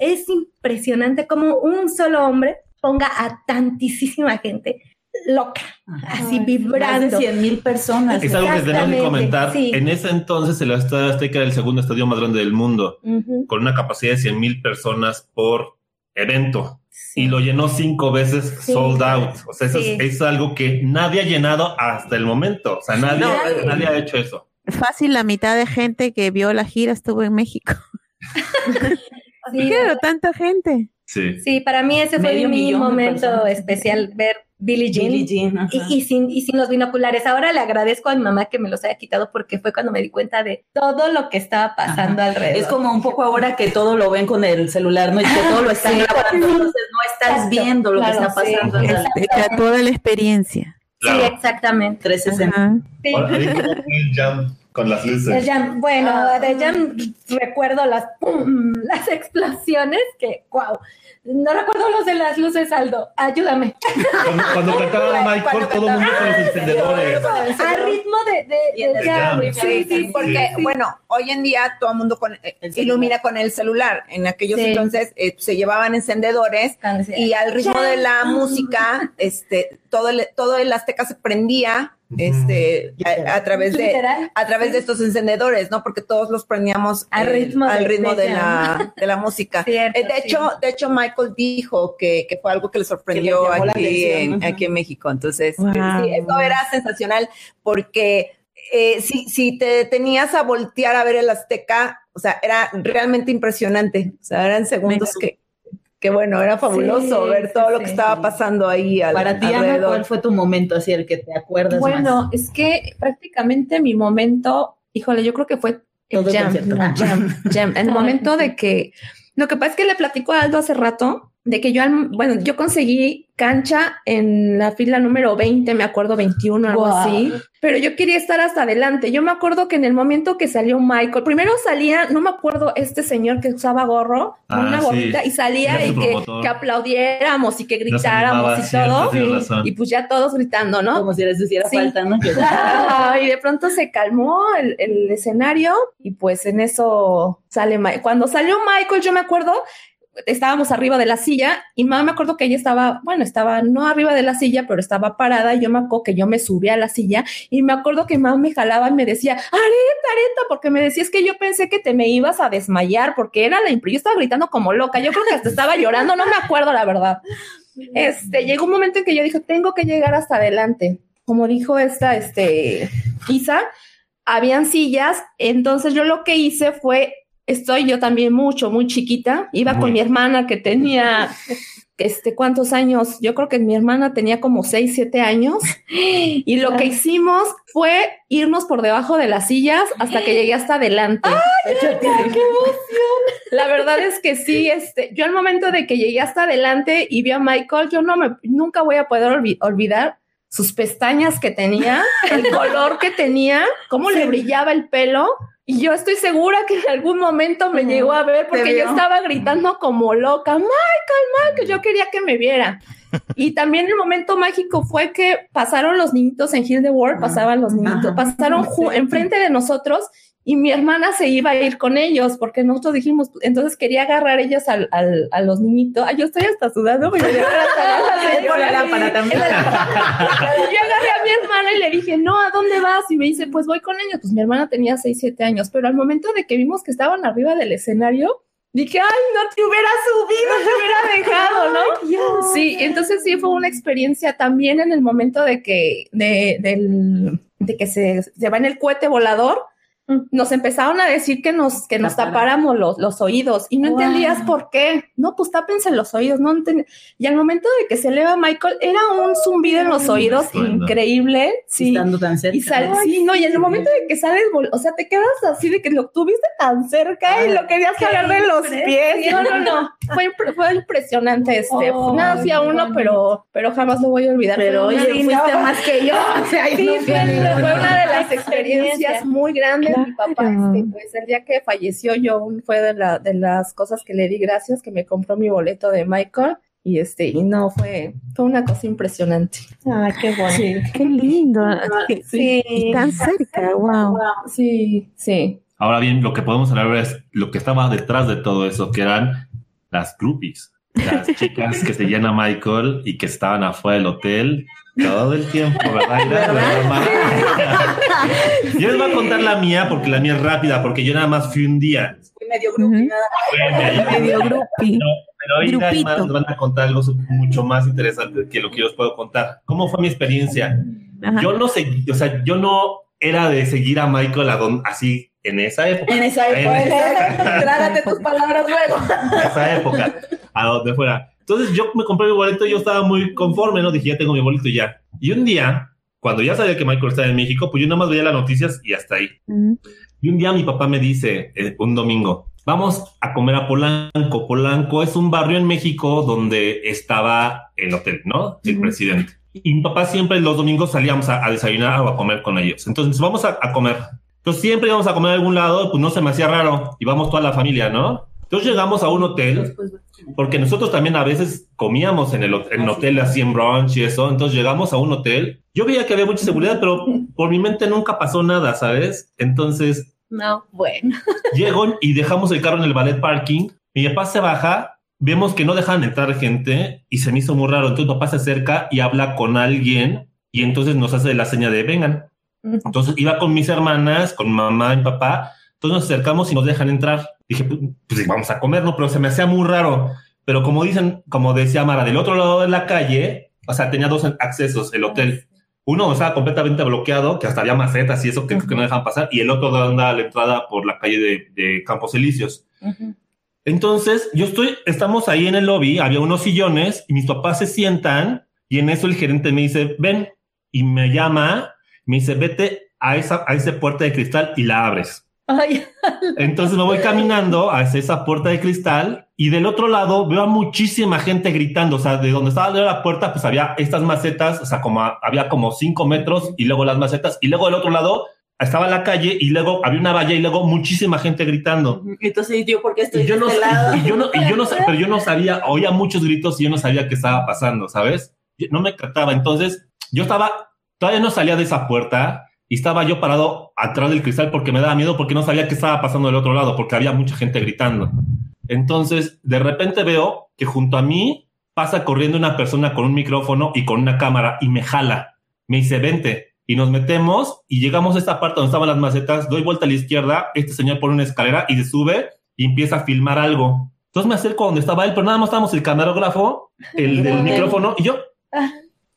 es, impresionante como un solo hombre ponga a tantísima gente loca, así vibrando. Más de mil personas. Es algo que tenemos que comentar. En ese entonces el Estadio Azteca era el segundo estadio más grande del mundo, con una capacidad de 100 mil personas por evento. Y lo llenó cinco veces sold out. O sea, eso es, algo que nadie ha llenado hasta el momento. O sea, nadie, nadie ha hecho eso. Fácil, la mitad de gente que vio la gira estuvo en México. [laughs] Claro, tanta gente. Sí. sí, para mí ese fue mi momento especial, ver Billie Jean, y, sin, y sin los binoculares. Ahora le agradezco a mi mamá que me los haya quitado porque fue cuando me di cuenta de todo lo que estaba pasando alrededor. Es como un poco ahora que todo lo ven con el celular, ¿no? Y que todo lo están grabando, entonces no estás viendo lo que está pasando. Sí. toda la experiencia. Sí, exactamente. 360. Sí con las luces. bueno, ah. de Jam recuerdo las, las explosiones que, wow. No recuerdo los de las luces, Aldo. Ayúdame. Cuando, cantaba Michael, todo el mundo con los encendedores. Al ritmo de, Jam. Sí, sí, porque, bueno, hoy en día todo el mundo con, eh, ilumina con el celular. En aquellos entonces eh, se llevaban encendedores y al ritmo de la música, este, todo el, todo el Azteca se prendía este a, través de a través de estos encendedores, ¿no? Porque todos los prendíamos al ritmo, al ritmo de, la, de la música. [laughs] Eh, de hecho, de hecho Michael dijo que, que, fue algo que le sorprendió aquí, en, aquí en México. Entonces, sí, eso era sensacional porque eh, si, si te tenías a voltear a ver el Azteca, o sea, era realmente impresionante. O sea, eran segundos que que bueno, era fabuloso ver todo lo que estaba pasando ahí. Para ti, Ana, ¿cuál fue tu momento así, el que te acuerdas Bueno, es que prácticamente mi momento, híjole, yo creo que fue el jam, jam, jam, [laughs] el momento de que, lo que pasa es que le platico a Aldo hace rato, de que yo, bueno, yo conseguí cancha en la fila número 20, me acuerdo 21, algo así, pero yo quería estar hasta adelante. Yo me acuerdo que en el momento que salió Michael, primero salía, no me acuerdo, este señor que usaba gorro, una ah, gorrita, y salía y que, que, aplaudiéramos y que gritáramos y todo, y, pues ya todos gritando, ¿no? Como si les hiciera falta, ¿no? [laughs] y de pronto se calmó el, el escenario y pues en eso sale Michael. Cuando salió Michael, yo me acuerdo estábamos arriba de la silla y mamá me acuerdo que ella estaba, bueno, estaba no arriba de la silla, pero estaba parada. Y yo me acuerdo que yo me subí a la silla y me acuerdo que mamá me jalaba y me decía, Areta, Areta, porque me decía, es que yo pensé que te me ibas a desmayar porque era la impresión. Yo estaba gritando como loca. Yo creo que hasta estaba llorando, no me acuerdo la verdad. Este, llegó un momento en que yo dije, tengo que llegar hasta adelante. Como dijo esta, este, Isa, habían sillas. Entonces yo lo que hice fue estoy yo también mucho, muy chiquita. Iba con mi hermana que tenía, este, ¿cuántos años? Yo creo que mi hermana tenía como 6, 7 años. Y lo que hicimos fue irnos por debajo de las sillas hasta que llegué hasta adelante. ¡Ay, qué, emoción! La verdad es que sí, este, yo al momento de que llegué hasta adelante y vi a Michael, yo no me, nunca voy a poder olvidar sus pestañas que tenía, el [laughs] color que tenía, cómo le brillaba el pelo. Y yo estoy segura que en algún momento me llegó a ver porque yo estaba gritando como loca, Michael, Michael, yo quería que me viera. [laughs] Y también el momento mágico fue que pasaron los niñitos en Hill the World, pasaban los niñitos, pasaron enfrente de nosotros y mi hermana se iba a ir con ellos porque nosotros dijimos, entonces quería agarrar ellos al, al, a los niñitos. Ay, yo estoy hasta sudando. yo [laughs] agarré a mi hermana y le dije, no, ¿a dónde vas? Y me dice, pues voy con ellos. Pues mi hermana tenía 6, 7 años, pero al momento de que vimos que estaban arriba del escenario, Dije, ay, no te hubiera subido, te hubiera dejado, ¿no? Sí, entonces sí fue una experiencia también en el momento de que, de, del, de que se, se va en el cohete volador nos empezaron a decir que nos, que nos tapáramos los, los oídos y no entendías por qué. No, pues tápense los oídos, no Y al momento de que se eleva Michael, era un zumbido en los oídos increíble. Sí. Estando tan cerca. Y sí, no, y en el momento de que sales, o sea, te quedas así de que lo tuviste tan cerca y lo querías jalar de los pies. [laughs] No, no, no. Fue, fue impresionante este. Oh, Nada hacía uno, pero, pero jamás lo voy a olvidar. Pero oye, fuiste más que yo. O sea, sí, fue, una de las experiencias muy grandes. Mi papá, este, pues el día que falleció yo, fue de, la, de las cosas que le di gracias, que me compró mi boleto de Michael. Y este, y no, fue, fue una cosa impresionante. Ay, qué bueno. Qué lindo. Sí. tan cerca, wow. Sí, sí. Ahora bien, lo que podemos hablar es lo que estaba detrás de todo eso, que eran las groupies. Las chicas que se llama Michael y que estaban afuera del hotel todo el tiempo, ¿verdad? yo les voy a contar la mía porque la mía es rápida, porque yo nada más fui un día. Fui medio grupi, nada Medio grupi. pero hoy nos van a contar algo mucho más interesante que lo que yo os puedo contar. ¿Cómo fue mi experiencia? Yo no sé, o sea, yo no era de seguir a Michael así en esa época. En esa época. [laughs] Trágate tus palabras luego. En esa época, a donde fuera. Entonces yo me compré mi boleto y yo estaba muy conforme, ¿no? Dije, ya tengo mi boleto y ya. Y un día, cuando ya sabía que Michael estaba en México, pues yo nada más veía las noticias y hasta ahí. Y un día mi papá me dice, eh, un domingo, vamos a comer a Polanco. Polanco es un barrio en México donde estaba el hotel, ¿no? El presidente. Y mi papá siempre los domingos salíamos a, desayunar o a comer con ellos. Entonces vamos a, a comer. Entonces siempre íbamos a comer a algún lado, pues no se me hacía raro. Y vamos toda la familia, ¿no? Entonces llegamos a un hotel, porque nosotros también a veces comíamos en el hotel así en brunch y eso, entonces llegamos a un hotel. Yo veía que había mucha seguridad, pero por mi mente nunca pasó nada, ¿sabes? Entonces... No, bueno. [laughs] Llego y dejamos el carro en el ballet parking. Mi papá se baja, vemos que no dejan entrar gente y se me hizo muy raro. Entonces papá se acerca y habla con alguien y entonces nos hace la seña de vengan. Entonces iba con mis hermanas, con mamá y papá. Entonces nos acercamos y nos dejan entrar dije, pues, pues vamos a comer, ¿no? Pero se me hacía muy raro. Pero como dicen, como decía Mara, del otro lado de la calle, o sea, tenía dos accesos, el hotel. Uno estaba completamente bloqueado, que hasta había macetas y eso que, que no dejan pasar, y el otro anda a la entrada por la calle de, de Campos Elíseos. Entonces, yo estoy, estamos ahí en el lobby, había unos sillones, y mis papás se sientan, y en eso el gerente me dice, ven, y me llama, me dice, vete a esa, a esa puerta de cristal y la abres. [laughs] Entonces me voy caminando hacia esa puerta de cristal y del otro lado veo a muchísima gente gritando. O sea, de donde estaba la puerta, pues había estas macetas, o sea, como había como cinco metros y luego las macetas y luego del otro lado estaba la calle y luego había una valla y luego muchísima gente gritando. Entonces, yo, ¿por qué estoy yo no, este Y yo no, y yo no, [laughs] pero yo no sabía, oía muchos gritos y yo no sabía qué estaba pasando, ¿sabes? No me trataba. Entonces, yo estaba, todavía no salía de esa puerta y estaba yo parado atrás del cristal porque me daba miedo porque no sabía qué estaba pasando del otro lado porque había mucha gente gritando. Entonces, de repente veo que junto a mí pasa corriendo una persona con un micrófono y con una cámara y me jala. Me dice, vente. Y nos metemos y llegamos a esta parte donde estaban las macetas, doy vuelta a la izquierda, este señor pone una escalera y se sube y empieza a filmar algo. Entonces me acerco donde estaba él, pero nada más estábamos el camarógrafo, el [laughs] del micrófono y yo.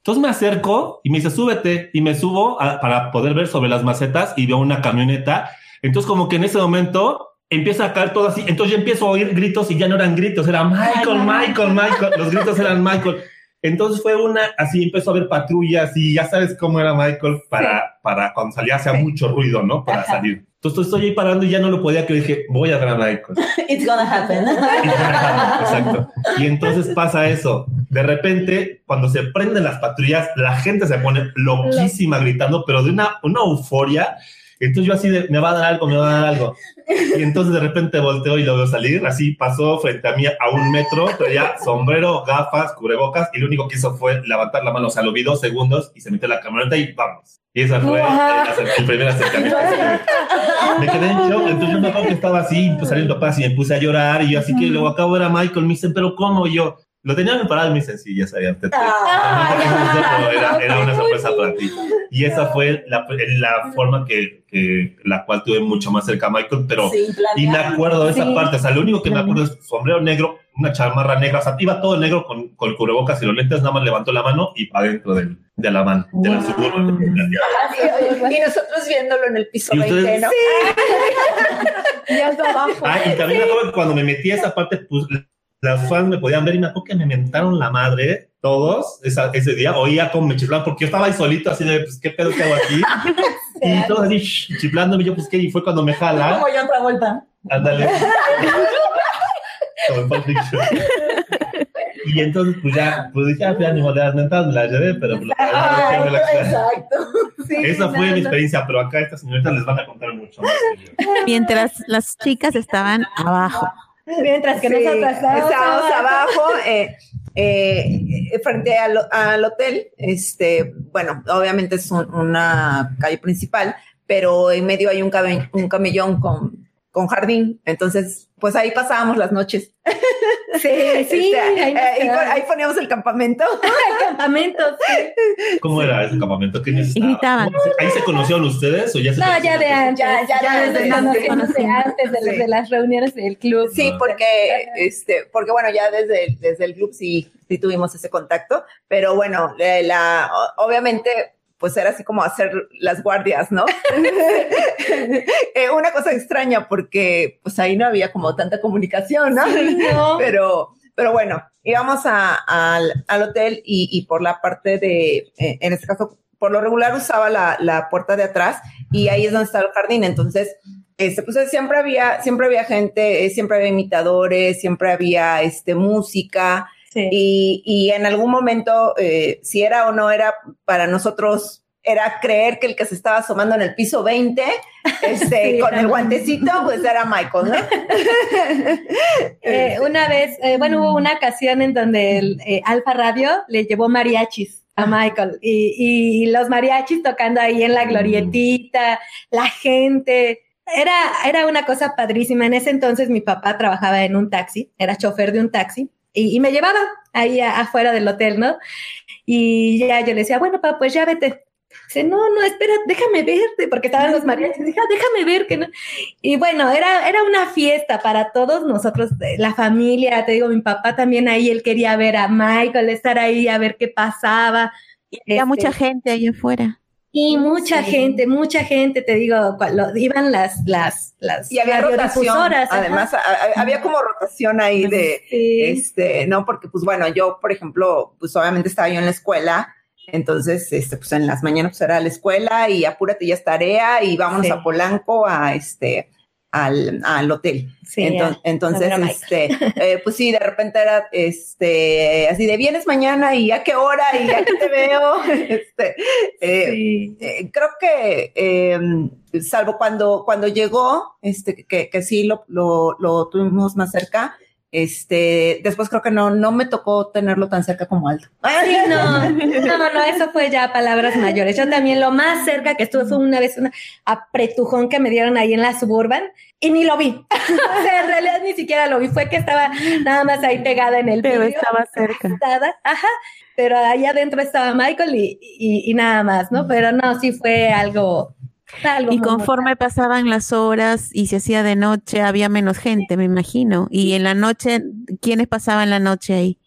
Entonces me acerco y me dice, súbete y me subo para poder ver sobre las macetas y veo una camioneta. Entonces como que en ese momento empieza a caer todo así. Entonces yo empiezo a oír gritos y ya no eran gritos, era Michael, Michael, Michael. Los gritos eran Michael. Entonces fue una, así empezó a haber patrullas y ya sabes cómo era Michael para, para cuando salía hacía mucho ruido, ¿no? Para salir. Entonces estoy ahí parando y ya no lo podía que dije, voy a Michael. [laughs] It's gonna happen. Exacto. Y entonces pasa eso. De repente, cuando se prenden las patrullas, la gente se pone loquísima gritando, pero de una, una euforia entonces yo así de, me va a dar algo, me va a dar algo. Y entonces de repente volteo y lo veo salir, así pasó frente a mí a un metro, traía sombrero, gafas, cubrebocas, y lo único que hizo fue levantar la mano, o sea, lo vi dos segundos y se metió la camioneta y vamos. Y esa fue el, primer acercamiento. me quedé en shock, entonces yo me acuerdo que estaba así, pues saliendo papás y me puse a llorar, y yo así que luego acabo era Michael, me dicen, pero ¿cómo? Y yo, lo tenían preparado muy sencillo, sabía. Ah, [laughs] era, era, una sorpresa para ti. Y esa fue la, la forma que, que, la cual tuve mucho más cerca a Michael, pero y me acuerdo de esa parte, o sea, lo único que me acuerdo es sombrero negro, una chamarra negra, o sea, iba todo negro con, con el cubrebocas y los lentes, nada más levantó la mano y para adentro de, de la mano, de la suburban. Y nosotros viéndolo en el piso 20, ¿no? Sí. [laughs] y abajo. Ah, y también cuando me metí a esa parte, pues las fans me podían ver y me acuerdo que me mentaron la madre todos ese día. Oía como me chiflaban porque yo estaba ahí solito, así de, pues, ¿qué pedo que hago aquí? [laughs] y todos así chiflándome. Yo, pues, ¿qué? Y fue cuando me jala. Como yo otra vuelta. Ándale. [laughs] Y entonces, pues ya, pues ya, ya ni modelas mentales me la llevé, pero pues, Exacto. Esa fue mi experiencia, pero acá estas señoritas les van a contar mucho más. Mientras las chicas estaban abajo. Mientras que nosotros estábamos abajo. Eh, eh, frente al, al, hotel, este, bueno, obviamente es una calle principal, pero en medio hay un, un camellón con, con jardín, entonces, pues ahí pasábamos las noches. Sí, sí. Este, ahí, ahí, poníamos el campamento. [laughs] el campamento, sí. ¿Cómo era ese campamento? ¿Qué necesitaban? ¿Ahí se conocieron ustedes o ya se No, ya de antes. Ya, ya, ya desde, antes, antes de, de, las reuniones del club. Sí, porque, este, porque bueno, ya desde, desde el club sí, sí tuvimos ese contacto, pero bueno, la, obviamente pues era así como hacer las guardias, ¿no? [laughs] eh, una cosa extraña porque pues ahí no había como tanta comunicación, ¿no? no. Pero, pero bueno, íbamos a, al, al, hotel y, y, por la parte de, eh, en este caso, por lo regular usaba la, la, puerta de atrás y ahí es donde está el jardín. Entonces, este, pues siempre había, siempre había gente, siempre había imitadores, siempre había este, música. Y, y, en algún momento, eh, si era o no era para nosotros, era creer que el que se estaba asomando en el piso 20, [laughs] este, con el guantecito, pues era Michael, ¿no? [laughs] eh, una vez, eh, bueno, hubo una ocasión en donde el Alfa Radio le llevó mariachis a Michael y, y los mariachis tocando ahí en la glorietita, la gente. Era, era una cosa padrísima. En ese entonces mi papá trabajaba en un taxi, era chofer de un taxi y, y me llevaba ahí afuera del hotel, ¿no? Y ya yo le decía, bueno, papá, pues ya vete. Dice, no, no, espera, déjame verte, porque estaban los mariachis. Dije, ah, déjame ver que no. Y bueno, era, era una fiesta para todos nosotros, la familia. Te digo, mi papá también ahí, él quería ver a Michael, estar ahí a ver qué pasaba. Y había este, mucha gente ahí afuera. Y mucha sí. gente, mucha gente, te digo, lo, iban las, las, las y había rotación, además había como rotación ahí de, sí. este, no, porque pues bueno, yo, por ejemplo, pues obviamente estaba yo en la escuela, entonces, este, pues en las mañanas pues era la escuela y apúrate ya es tarea y vámonos sí. a Polanco a este, al, al hotel. Sí, entonces, entonces este, [laughs] eh, pues sí, de repente era este, así de vienes mañana y a qué hora y a qué te veo. [laughs] este, eh, sí. eh, creo que eh, salvo cuando, cuando llegó, este, que, que sí lo, lo, lo tuvimos más cerca, este, después creo que no, no me tocó tenerlo tan cerca como alto. Sí, [laughs] no, no, no, eso fue ya palabras mayores. Yo también lo más cerca que estuve fue una vez una apretujón que me dieron ahí en la suburban y ni lo vi. [laughs] o sea, en realidad ni siquiera lo vi, fue que estaba nada más ahí pegada en el Pero estaba cerca. Ajá, pero ahí adentro estaba Michael y, y, y nada más, ¿no? Pero no, sí fue algo y conforme pasaban las horas y se hacía de noche, había menos gente, me imagino. Y en la noche, ¿quiénes pasaban la noche ahí?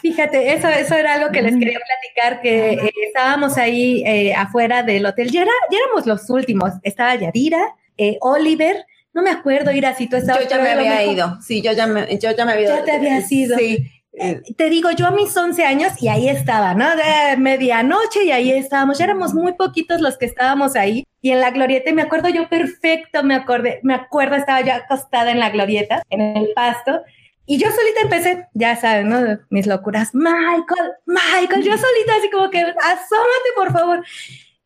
Fíjate, eso, eso era algo que les quería platicar, que eh, estábamos ahí eh, afuera del hotel. Ya, era, ya éramos los últimos. Estaba Yadira, eh, Oliver, no me acuerdo, Ira, si tú estabas... Yo ya me había ido, sí, yo ya me, yo ya me había ido. Ya te habías ido. Sí. Eh, te digo, yo a mis 11 años y ahí estaba, ¿no? De medianoche y ahí estábamos, ya éramos muy poquitos los que estábamos ahí y en la glorieta, me acuerdo yo perfecto, me acordé, me acuerdo, estaba yo acostada en la glorieta, en el pasto y yo solita empecé, ya saben, ¿no? Mis locuras, Michael, Michael, yo solita así como que, asómate por favor.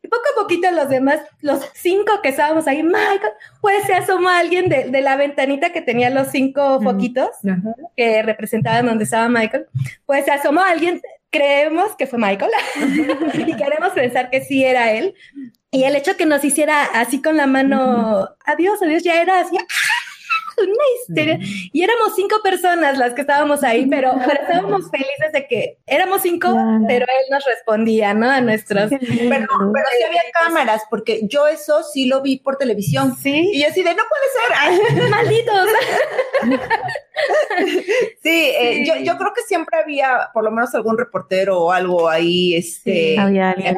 Poco a poquito los demás, los cinco que estábamos ahí, Michael, pues se asomó alguien de, de la ventanita que tenía los cinco foquitos uh -huh. que representaban donde estaba Michael, pues se asomó alguien, creemos que fue Michael [laughs] y queremos pensar que sí era él. Y el hecho que nos hiciera así con la mano, adiós, adiós, ya era así. Una histeria. Y éramos cinco personas las que estábamos ahí, pero, pero estábamos felices de que éramos cinco, claro. pero él nos respondía, ¿no? A nuestros. Pero, pero sí había cámaras, porque yo eso sí lo vi por televisión. Sí. Y así de, no puede ser. [laughs] Malditos. [laughs] [laughs] sí, eh, sí. Yo, yo creo que siempre había por lo menos algún reportero o algo ahí. Este, sí, había alguien.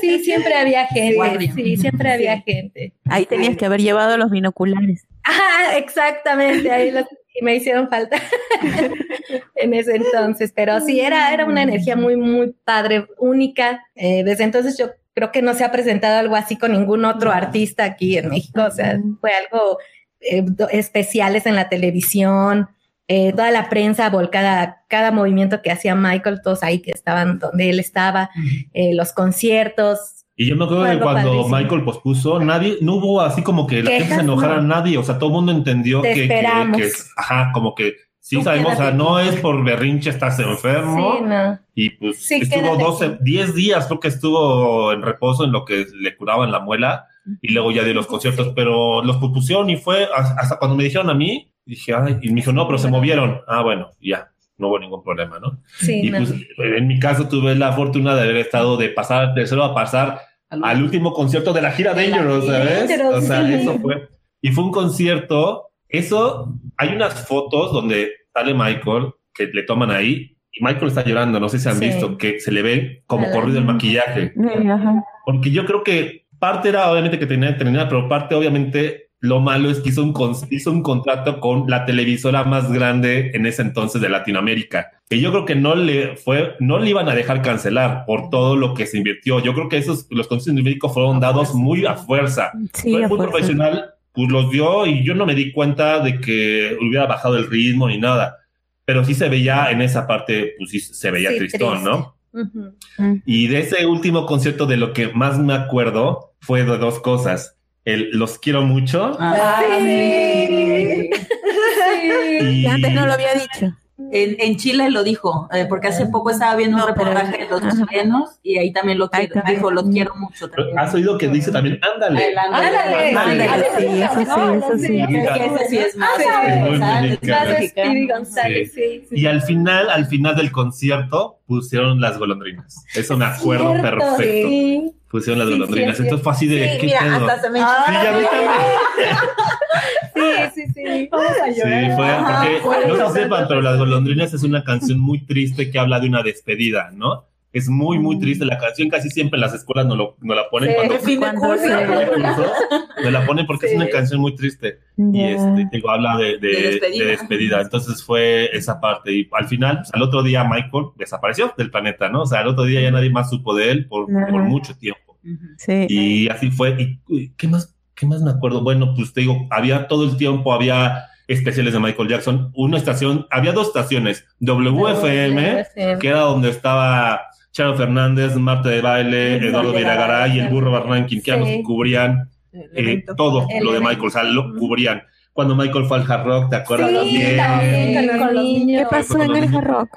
Sí, siempre había [laughs] gente. Sí, siempre había gente. Ahí tenías que haber llevado los binoculares. Ah, exactamente, ahí los, y me hicieron falta [laughs] en ese entonces, pero sí, era, era una energía muy, muy padre, única. Eh, desde entonces yo creo que no se ha presentado algo así con ningún otro artista aquí en México, o sea, fue algo eh, especiales en la televisión, eh, toda la prensa volcada, cada movimiento que hacía Michael, todos ahí que estaban donde él estaba, eh, los conciertos. Y yo me acuerdo que cuando Michael pospuso, nadie, no hubo así como que la gente se enojara a nadie, o sea, todo el mundo entendió que, que, ajá, como que sí sabemos, o sea, no es por berrinche, estás enfermo. Sí, no. Y pues estuvo 12, 10 días, creo que estuvo en reposo en lo que le curaban la muela y luego ya de los conciertos, pero los propusieron y fue hasta cuando me dijeron a mí, dije, ay, y me dijo, no, pero se movieron. Ah, bueno, ya, no hubo ningún problema, ¿no? Sí, y pues en mi caso tuve la fortuna de haber estado de pasar, de cero a pasar al último concierto de la gira Dangerous, ¿sabes? o sea, eso fue. Y fue un concierto, eso, hay unas fotos donde sale Michael, que le toman ahí, y Michael está llorando, no sé si han visto, que se le ve como corrido el maquillaje. Porque yo creo que parte era obviamente que tenía que terminar, pero parte obviamente lo malo es que hizo un, hizo un contrato con la televisora más grande en ese entonces de Latinoamérica, que yo creo que no le fue, no le iban a dejar cancelar por todo lo que se invirtió. Yo creo que esos, los conciertos médicos fueron dados muy a fuerza. fue muy profesional, pues los dio y yo no me di cuenta de que hubiera bajado el ritmo ni nada. Pero sí se veía en esa parte, pues sí se veía tristón, ¿no? Y de ese último concierto de lo que más me acuerdo fue de dos cosas el los quiero mucho. Ah, sí. Y... antes no lo había dicho. En, en, Chile lo dijo, eh, porque hace poco estaba viendo un reportaje de los chilenos y ahí también lo quiero, dijo, los quiero mucho. También. ¿Has oído que dice también, ándale? Ándale, ándale, sí, eso sí, eso sí. Ese sí es más. Y al final, al final del concierto, pusieron las golondrinas. Eso me acuerdo perfecto pusieron las golondrinas. Entonces fue así de. ¿qué mira, hasta se me ah, Sí, ya [laughs] Sí, sí, sí. Vamos a llorar. Sí, fue porque, no se sepan, pero Las Golondrinas es una canción muy triste que habla de una despedida, ¿no? Es muy, muy mm. triste la canción. Casi siempre en las escuelas no, lo, no la ponen cuando, [laughs] cuando se me la ponen porque es una canción muy triste. Y este, digo, habla de, de, despedida. Entonces fue esa parte. Y al final, pues, al otro día, Michael desapareció del planeta, ¿no? O sea, al otro día ya nadie más supo de él por, por mucho tiempo. Sí. Y así fue. ¿Y qué más, qué más me acuerdo? Bueno, pues te digo, había todo el tiempo, había especiales de Michael Jackson. Una estación, había dos estaciones, WFM, que era donde estaba Charo Fernández, Marta de Baile, Eduardo Viragaray y el Burro Barranquín, que cubrían eh, todo lo de Michael, o sea, lo cubrían. Cuando Michael fue al Hard Rock, ¿te acuerdas sí, también? con los niños. ¿Qué pasó en el Hard Rock?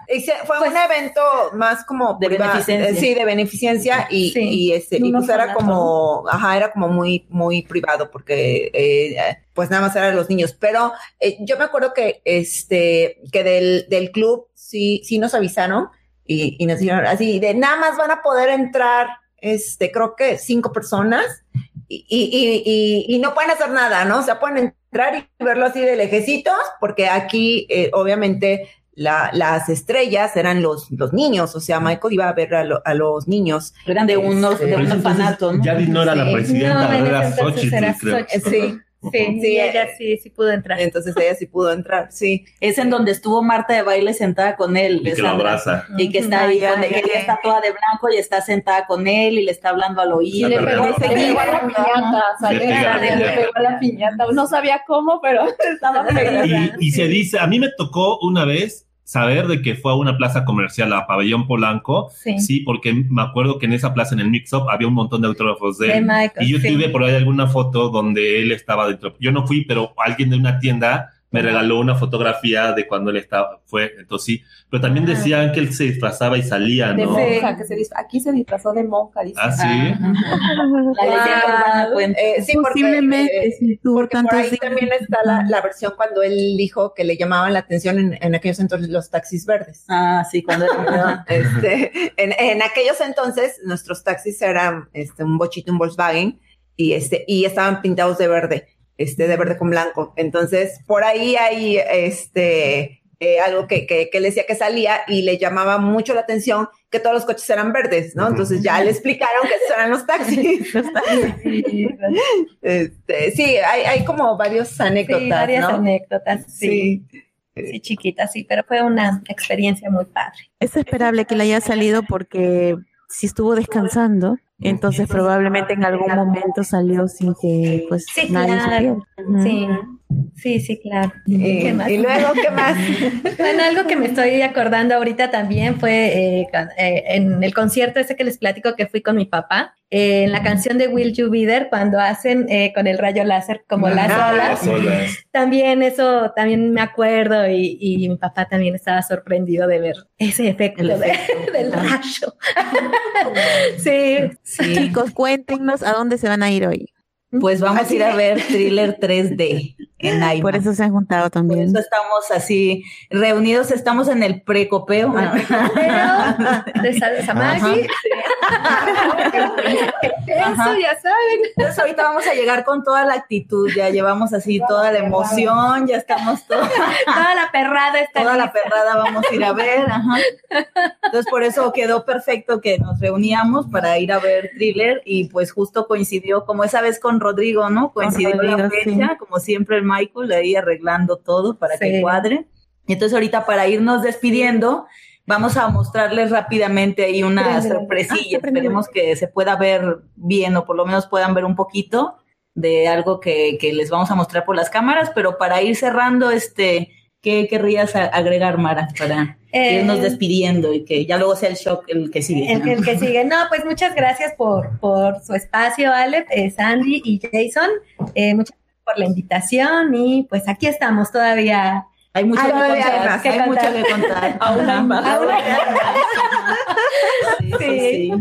Fue un evento más como de beneficencia. Sí, de beneficencia y, y, este, y pues era como, ajá, era como muy, muy privado porque eh, pues nada más eran los niños. Pero eh, yo me acuerdo que este, que del, del club sí, sí nos avisaron y, y nos dijeron así, de nada más van a poder entrar, este, creo que cinco personas y, y, y, no pueden hacer nada, ¿no? O sea, pueden entrar y verlo así de lejecitos, porque aquí, eh, obviamente, la, las estrellas eran los, los niños, o sea, Michael iba a ver a, a los niños. Eran de unos, de un orfanato, ¿no? Ya no era la presidenta, no, era Xochitl, creo. Sí. [laughs] Sí, sí, ella sí, sí pudo entrar. Entonces ella sí pudo entrar, sí. Es en donde estuvo Marta de baile sentada con él. Y que lo abraza. Y que está ahí, con ella está toda de blanco y está sentada con él y le está hablando al oído. Y le pegó, a la piñata, le pegó a la piñata. No sabía cómo, pero [laughs] estaba y, y se dice, a mí me tocó una vez saber de que fue a una plaza comercial, a Pabellón Polanco, sí. porque me acuerdo que en esa plaza, en el Mix-Up, había un montón de autógrafos de él. y yo tuve por ahí alguna foto donde él estaba dentro. Yo no fui, pero alguien de una tienda me regaló una fotografía de cuando él estaba, fue, entonces sí, pero también decían que él se disfrazaba y salía, ¿no? De monja, que se aquí se disfrazó de monja, dice. Ah, sí. La leyenda ah, eh, sí, posiblemente, eh, sí, porque por ahí también está la, la, versión cuando él dijo que le llamaban la atención en, en aquellos entonces los taxis verdes. Ah, sí, cuando era, [laughs] este, en, en aquellos entonces nuestros taxis eran este, un bochito, un Volkswagen, y este, y estaban pintados de verde este, de verde con blanco. Entonces, por ahí hay este, eh, algo que, que, que, le decía que salía y le llamaba mucho la atención que todos los coches eran verdes, ¿no? Entonces ya le explicaron que esos eran los taxis. [laughs] este, sí, hay, hay como varios anécdotas. Sí, varias anécdotas, sí. sí. chiquita, sí, pero fue una experiencia muy padre. Es esperable que le haya salido porque si estuvo descansando, entonces probablemente en algún momento salió sin que pues nadie supiera. Sí. Sí, sí, claro. ¿Qué más? Y luego, ¿qué más? [laughs] bueno, algo que me estoy acordando ahorita también fue eh, eh, en el concierto ese que les platico que fui con mi papá, eh, en la canción de Will You Be There, cuando hacen con el rayo láser como las, olas, También eso, también me acuerdo y, mi papá también estaba sorprendido de ver ese efecto, [laughs] del rayo. [laughs] sí. sí. Chicos, cuéntenos a dónde se van a ir hoy. Pues vamos a ir a ver Thriller 3D en. Por eso se han juntado también. Por eso estamos así reunidos, estamos en el precopeo. El precopeo de Samagi. [laughs] Eso ya saben. Entonces ahorita vamos a llegar con toda la actitud, ya llevamos así toda la emoción, ya estamos todos. [laughs] toda la perrada está Toda la perrada vamos a ir a ver, ajá. Entonces por eso quedó perfecto que nos reuníamos para ir a ver Thriller y pues justo coincidió como esa vez con Rodrigo, ¿no? Coincidió la fecha, como siempre el Michael ahí arreglando todo para que cuadre. Entonces ahorita para irnos despidiendo, vamos a mostrarles rápidamente ahí una sorpresilla. Ah, Esperemos que se pueda ver bien o por lo menos puedan ver un poquito de algo que, que les vamos a mostrar por las cámaras, pero para ir cerrando, este, ¿qué querrías agregar, Mara, para irnos eh, despidiendo y que ya luego sea el shock el que sigue. El, que sigue. No, pues muchas gracias por, por su espacio, Ale, eh, Sandy y Jason. Eh, muchas por la invitación y pues aquí estamos todavía hay mucho, que, contar, hay mucho que contar. [laughs] Aún más. Sí,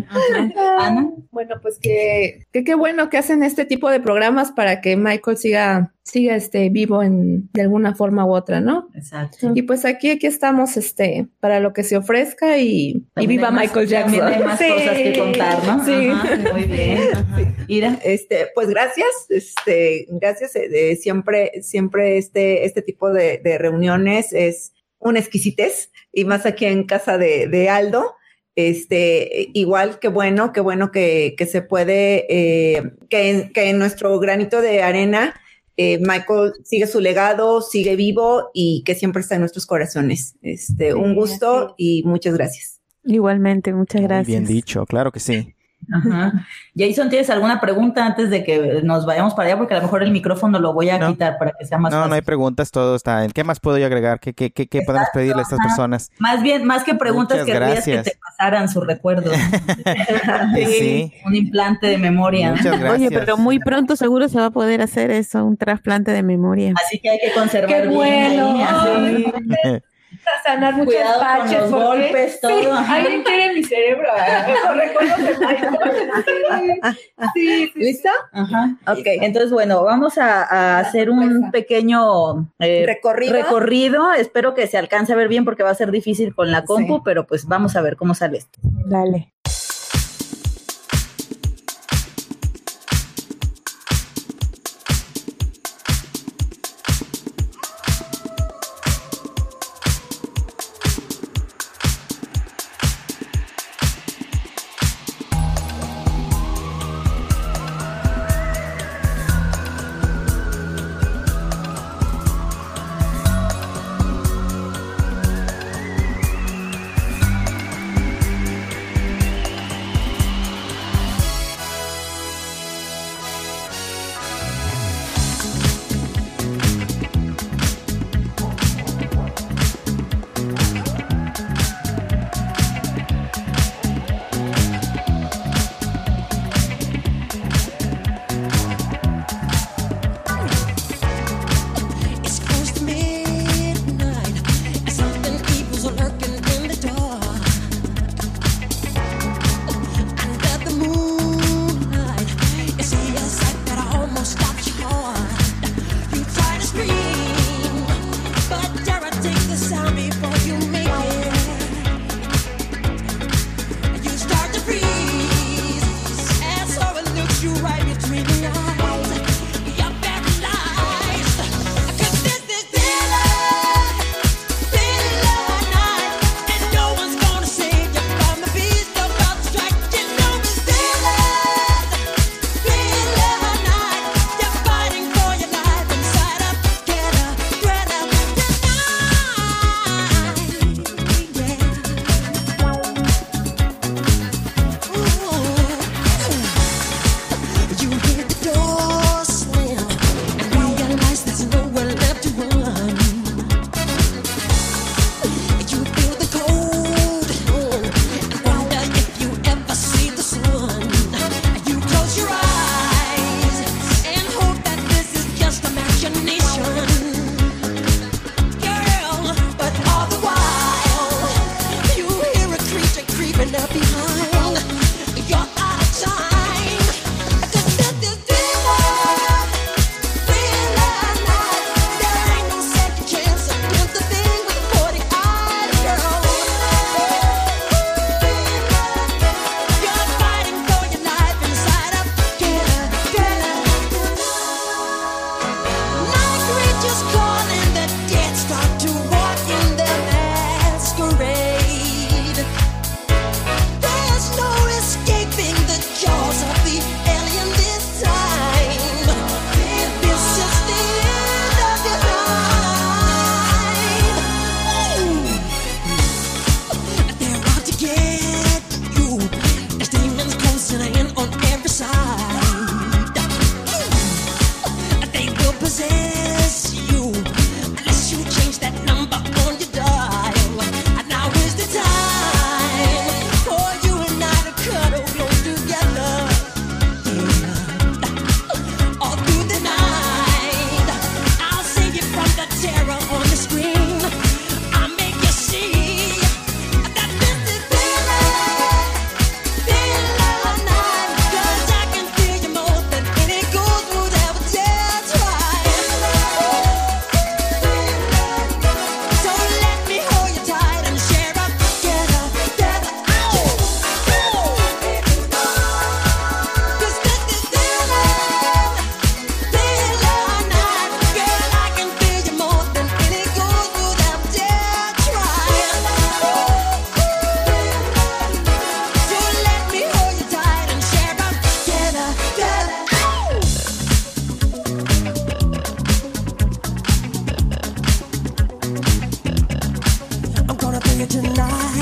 Ana. Bueno, pues que qué bueno que hacen este tipo de programas para que Michael siga siga este vivo en de alguna forma u otra, ¿no? Exacto. Y pues aquí aquí estamos este para lo que se ofrezca y, viva Michael Jackson. También hay más cosas que contar, ¿no? Sí. muy bien. [laughs] Mira, este, pues gracias, este, gracias. Eh, siempre, siempre este, este tipo de, de reuniones es una exquisitez y más aquí en casa de, de Aldo este, igual que bueno, qué bueno que, que se puede, eh, que, que, en nuestro granito de arena, eh, Michael sigue su legado, sigue vivo y que siempre está en nuestros corazones. Este, un gusto y muchas gracias. Igualmente, muchas gracias. Bien dicho, claro que sí. Ajá. Jason, ¿tienes alguna pregunta antes de que nos vayamos para allá? Porque a lo mejor el micrófono lo voy a quitar para que sea más No, no hay preguntas, todo está. ¿Qué más puedo yo agregar? ¿Qué, qué, qué, qué podemos pedirle a estas personas? Más bien, más que preguntas, que que te pasaran su recuerdo. [laughs] sí. Un implante de memoria. Muchas gracias. Oye, pero muy pronto seguro se va a poder hacer eso, un trasplante de memoria. Así que hay que conservar ¡Qué bueno! [laughs] sanar muchos Cuidado Con los golpes, todo. Sí, alguien quiere mi cerebro. sí, sí, ¿Listo? Ajá. Ok, entonces bueno, vamos a, hacer un pequeño eh, recorrido. recorrido. Espero que se alcance a ver bien porque va a ser difícil con la compu, pero pues vamos a ver cómo sale esto. Dale. you tonight.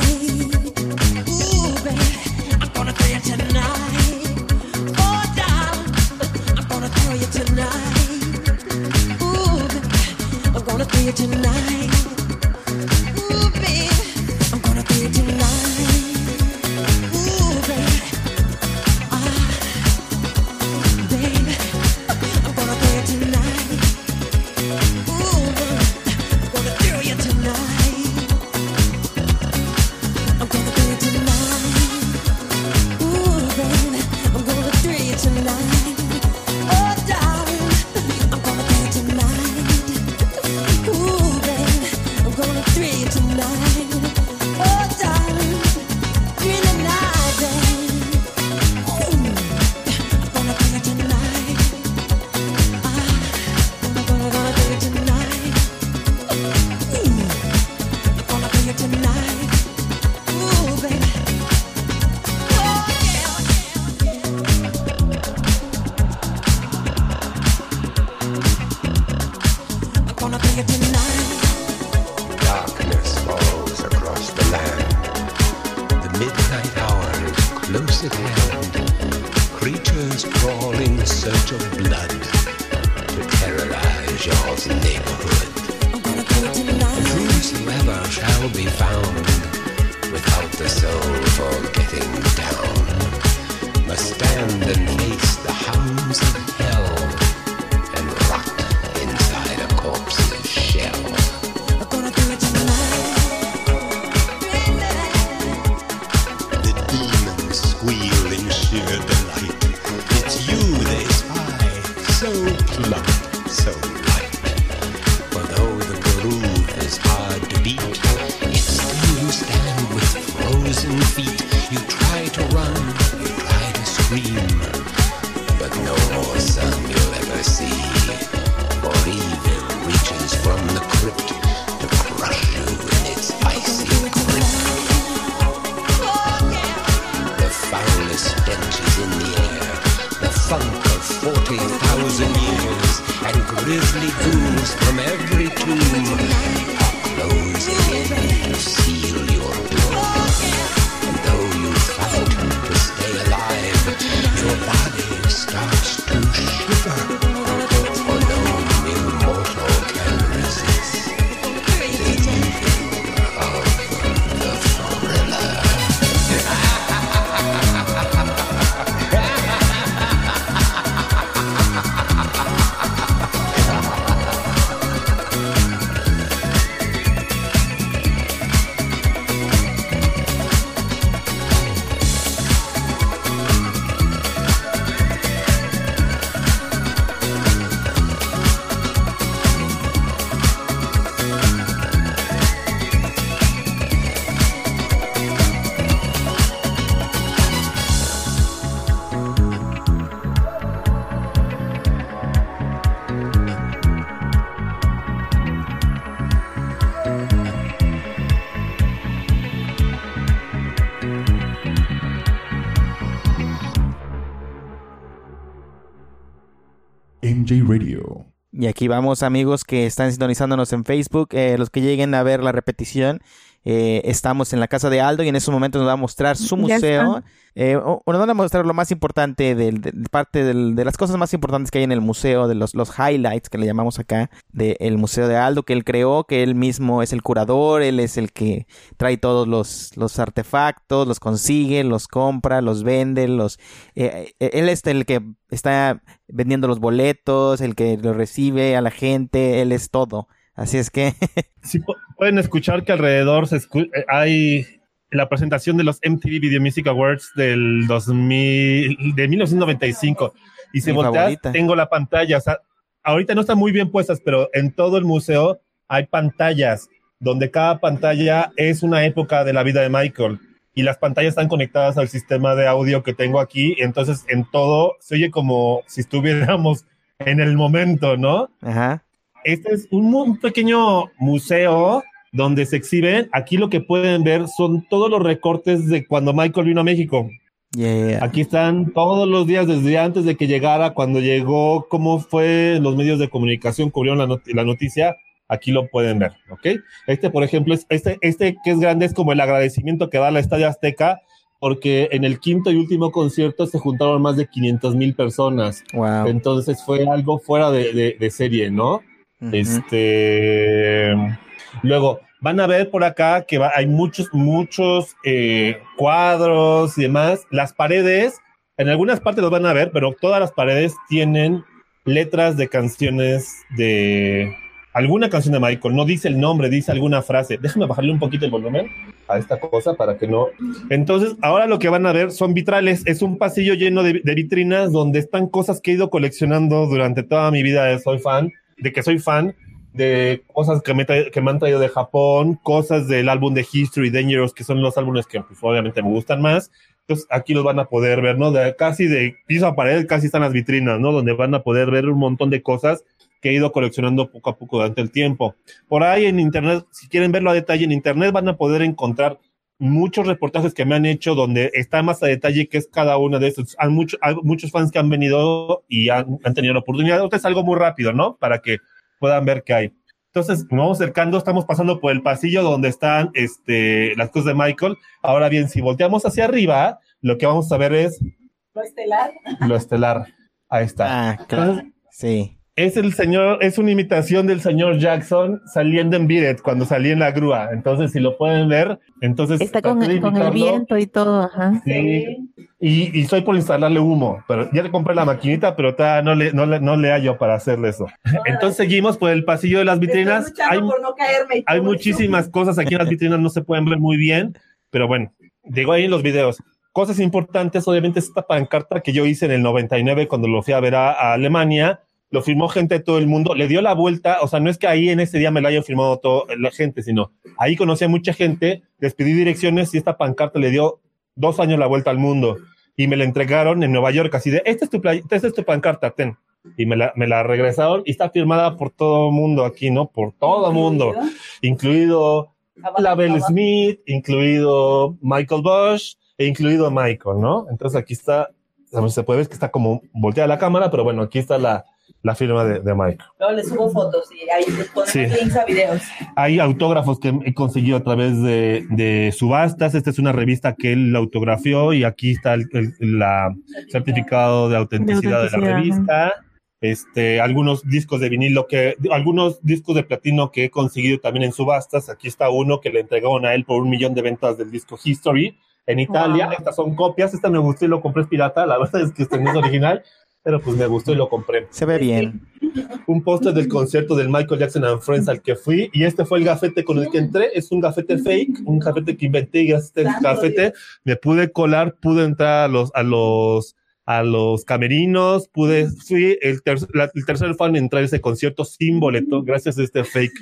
Y aquí vamos amigos que están sintonizándonos en Facebook, eh, los que lleguen a ver la repetición, eh, estamos en la casa de Aldo y en estos momentos nos va a mostrar su museo. Eh, nos van a mostrar lo más importante, de, parte de las cosas más importantes que hay en el museo, de los, los highlights que le llamamos acá, del museo de Aldo, que él creó, que él mismo es el curador, él es el que trae todos los, los artefactos, los consigue, los compra, los vende, los... Eh, él es el que está vendiendo los boletos, el que lo recibe a la gente, él es todo. Así es que... [laughs] sí, pueden escuchar que alrededor se eh, hay la presentación de los MTV Video Music Awards del 2000, de 1995. Y si volteas, tengo la pantalla. O sea, ahorita no están muy bien puestas, pero en todo el museo hay pantallas, donde cada pantalla es una época de la vida de Michael. Y las pantallas están conectadas al sistema de audio que tengo aquí. Entonces, en todo se oye como si estuviéramos en el momento, ¿no? Ajá. Este es un, pequeño museo donde se exhiben. Aquí lo que pueden ver son todos los recortes de cuando Michael vino a México. Aquí están todos los días desde antes de que llegara, cuando llegó, cómo fue los medios de comunicación cubrieron la, la noticia. Aquí lo pueden ver, ¿ok? Este, por ejemplo, es, este, este que es grande es como el agradecimiento que da la Estadio Azteca porque en el quinto y último concierto se juntaron más de 500 mil personas. Wow. Entonces fue algo fuera de, serie, ¿no? Este. Luego, van a ver por acá que hay muchos, muchos eh, cuadros y demás. Las paredes, en algunas partes los van a ver, pero todas las paredes tienen letras de canciones de alguna canción de Michael, no dice el nombre, dice alguna frase. Déjame bajarle un poquito el volumen a esta cosa para que no. Entonces, ahora lo que van a ver son vitrales. Es un pasillo lleno de, vitrinas donde están cosas que he ido coleccionando durante toda mi vida soy fan, de que soy fan, de cosas que me, que me han traído de Japón, cosas del álbum de History Dangerous, que son los álbumes que pues, obviamente me gustan más. Entonces, aquí los van a poder ver, ¿no? De, casi de piso a pared, casi están las vitrinas, ¿no? Donde van a poder ver un montón de cosas que he ido coleccionando poco a poco durante el tiempo. Por ahí en internet, si quieren verlo a detalle, en internet van a poder encontrar muchos reportajes que me han hecho donde está más a detalle qué es cada uno de estos. Hay, muchos fans que han venido y han, tenido la oportunidad. Esto es algo muy rápido, ¿no? Para que puedan ver qué hay. Entonces, nos vamos acercando, estamos pasando por el pasillo donde están este, las cosas de Michael. Ahora bien, si volteamos hacia arriba, lo que vamos a ver es... Lo estelar. Lo estelar. Ahí está. Ah, claro. sí es el señor, es una imitación del señor Jackson saliendo en Biret cuando salía en la grúa. Entonces, si lo pueden ver, entonces. Está con, el viento y todo, ajá. Sí. Y, y soy por instalarle humo, pero ya le compré la maquinita, pero todavía no le, no le, no le hallo para hacerle eso. Entonces seguimos por el pasillo de las vitrinas. Hay, no caerme hay muchísimas cosas aquí en las vitrinas, no se pueden ver muy bien, pero bueno, digo ahí en los videos. Cosas importantes, obviamente, esta pancarta que yo hice en el 99 cuando lo fui a ver a Alemania lo firmó gente de todo el mundo, le dio la vuelta, o sea, no es que ahí en ese día me la haya firmado toda la gente, sino ahí conocí a mucha gente, les pedí direcciones y esta pancarta le dio dos años la vuelta al mundo y me la entregaron en Nueva York, así de, esta es tu, esta es tu pancarta, ten. Y me la, me la regresaron y está firmada por todo el mundo aquí, ¿no? Por todo el mundo, incluido Label Smith, incluido Michael Bush e incluido Michael, ¿no? Entonces aquí está, se puede ver que está como volteada la cámara, pero bueno, aquí está la, la firma de, de Mike. Luego le subo fotos y ahí ponemos links a videos. Hay autógrafos que he conseguido a través de, de, subastas. Esta es una revista que él autografió y aquí está el, la certificado de autenticidad de, la revista. Este, algunos discos de vinilo que, algunos discos de platino que he conseguido también en subastas. Aquí está uno que le entregaron a él por un millón de ventas del disco History en Italia. Estas son copias. Esta me gustó y lo compré es pirata. La verdad es que este no es original pero pues me gustó y lo compré. Se ve bien. Un póster del concierto del Michael Jackson and Friends al que fui y este fue el gafete con el que entré. Es un gafete fake, un gafete que inventé y gracias a este gafete me pude colar, pude entrar a los, a los, a los camerinos, pude, fui el, el tercer fan en entrar a ese concierto sin boleto gracias a este fake.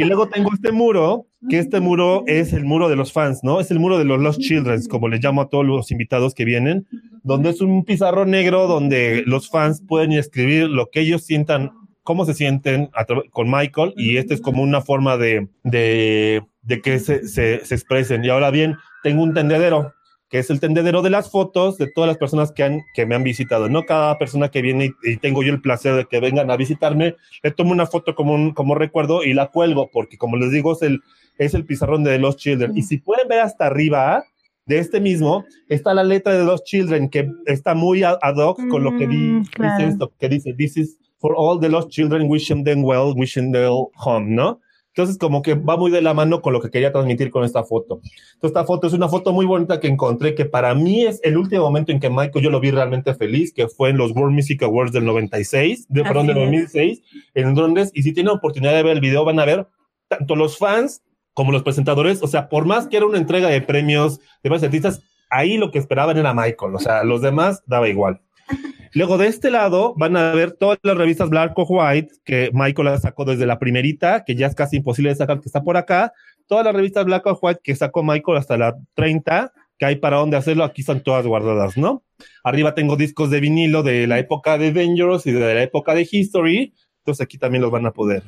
Y luego tengo este muro, que este muro es el muro de los fans, ¿no? Es el muro de los Lost Children, como les llamo a todos los invitados que vienen, donde es un pizarro negro donde los fans pueden escribir lo que ellos sientan, cómo se sienten con Michael, y este es como una forma de, de, de que se, se, se expresen. Y ahora bien, tengo un tendedero que es el tendedero de las fotos de todas las personas que, han, que me han visitado. No cada persona que viene y, tengo yo el placer de que vengan a visitarme, le tomo una foto como, un, como recuerdo y la cuelgo, porque como les digo, es el, es el pizarrón de los Children. Y si pueden ver hasta arriba de este mismo, está la letra de los Children, que está muy ad hoc con lo que mm, dice esto, que dice, this is for all the lost children, wishing them well, wishing them home, ¿no? Entonces, como que va muy de la mano con lo que quería transmitir con esta foto. Entonces, esta foto es una foto muy bonita que encontré, que para mí es el último momento en que Michael yo lo vi realmente feliz, que fue en los World Music Awards del 96, de, perdón, del 2006, en Londres. Y si tienen oportunidad de ver el video, van a ver tanto los fans como los presentadores. O sea, por más que era una entrega de premios de varios artistas, ahí lo que esperaban era Michael. O sea, los demás daba igual. Luego de este lado van a ver todas las revistas Black o White que Michael la sacó desde la primerita, que ya es casi imposible de sacar, que está por acá. Todas las revistas Black o White que sacó Michael hasta la 30, que hay para dónde hacerlo, aquí están todas guardadas, ¿no? Arriba tengo discos de vinilo de la época de Dangerous y de la época de History, entonces aquí también los van a poder.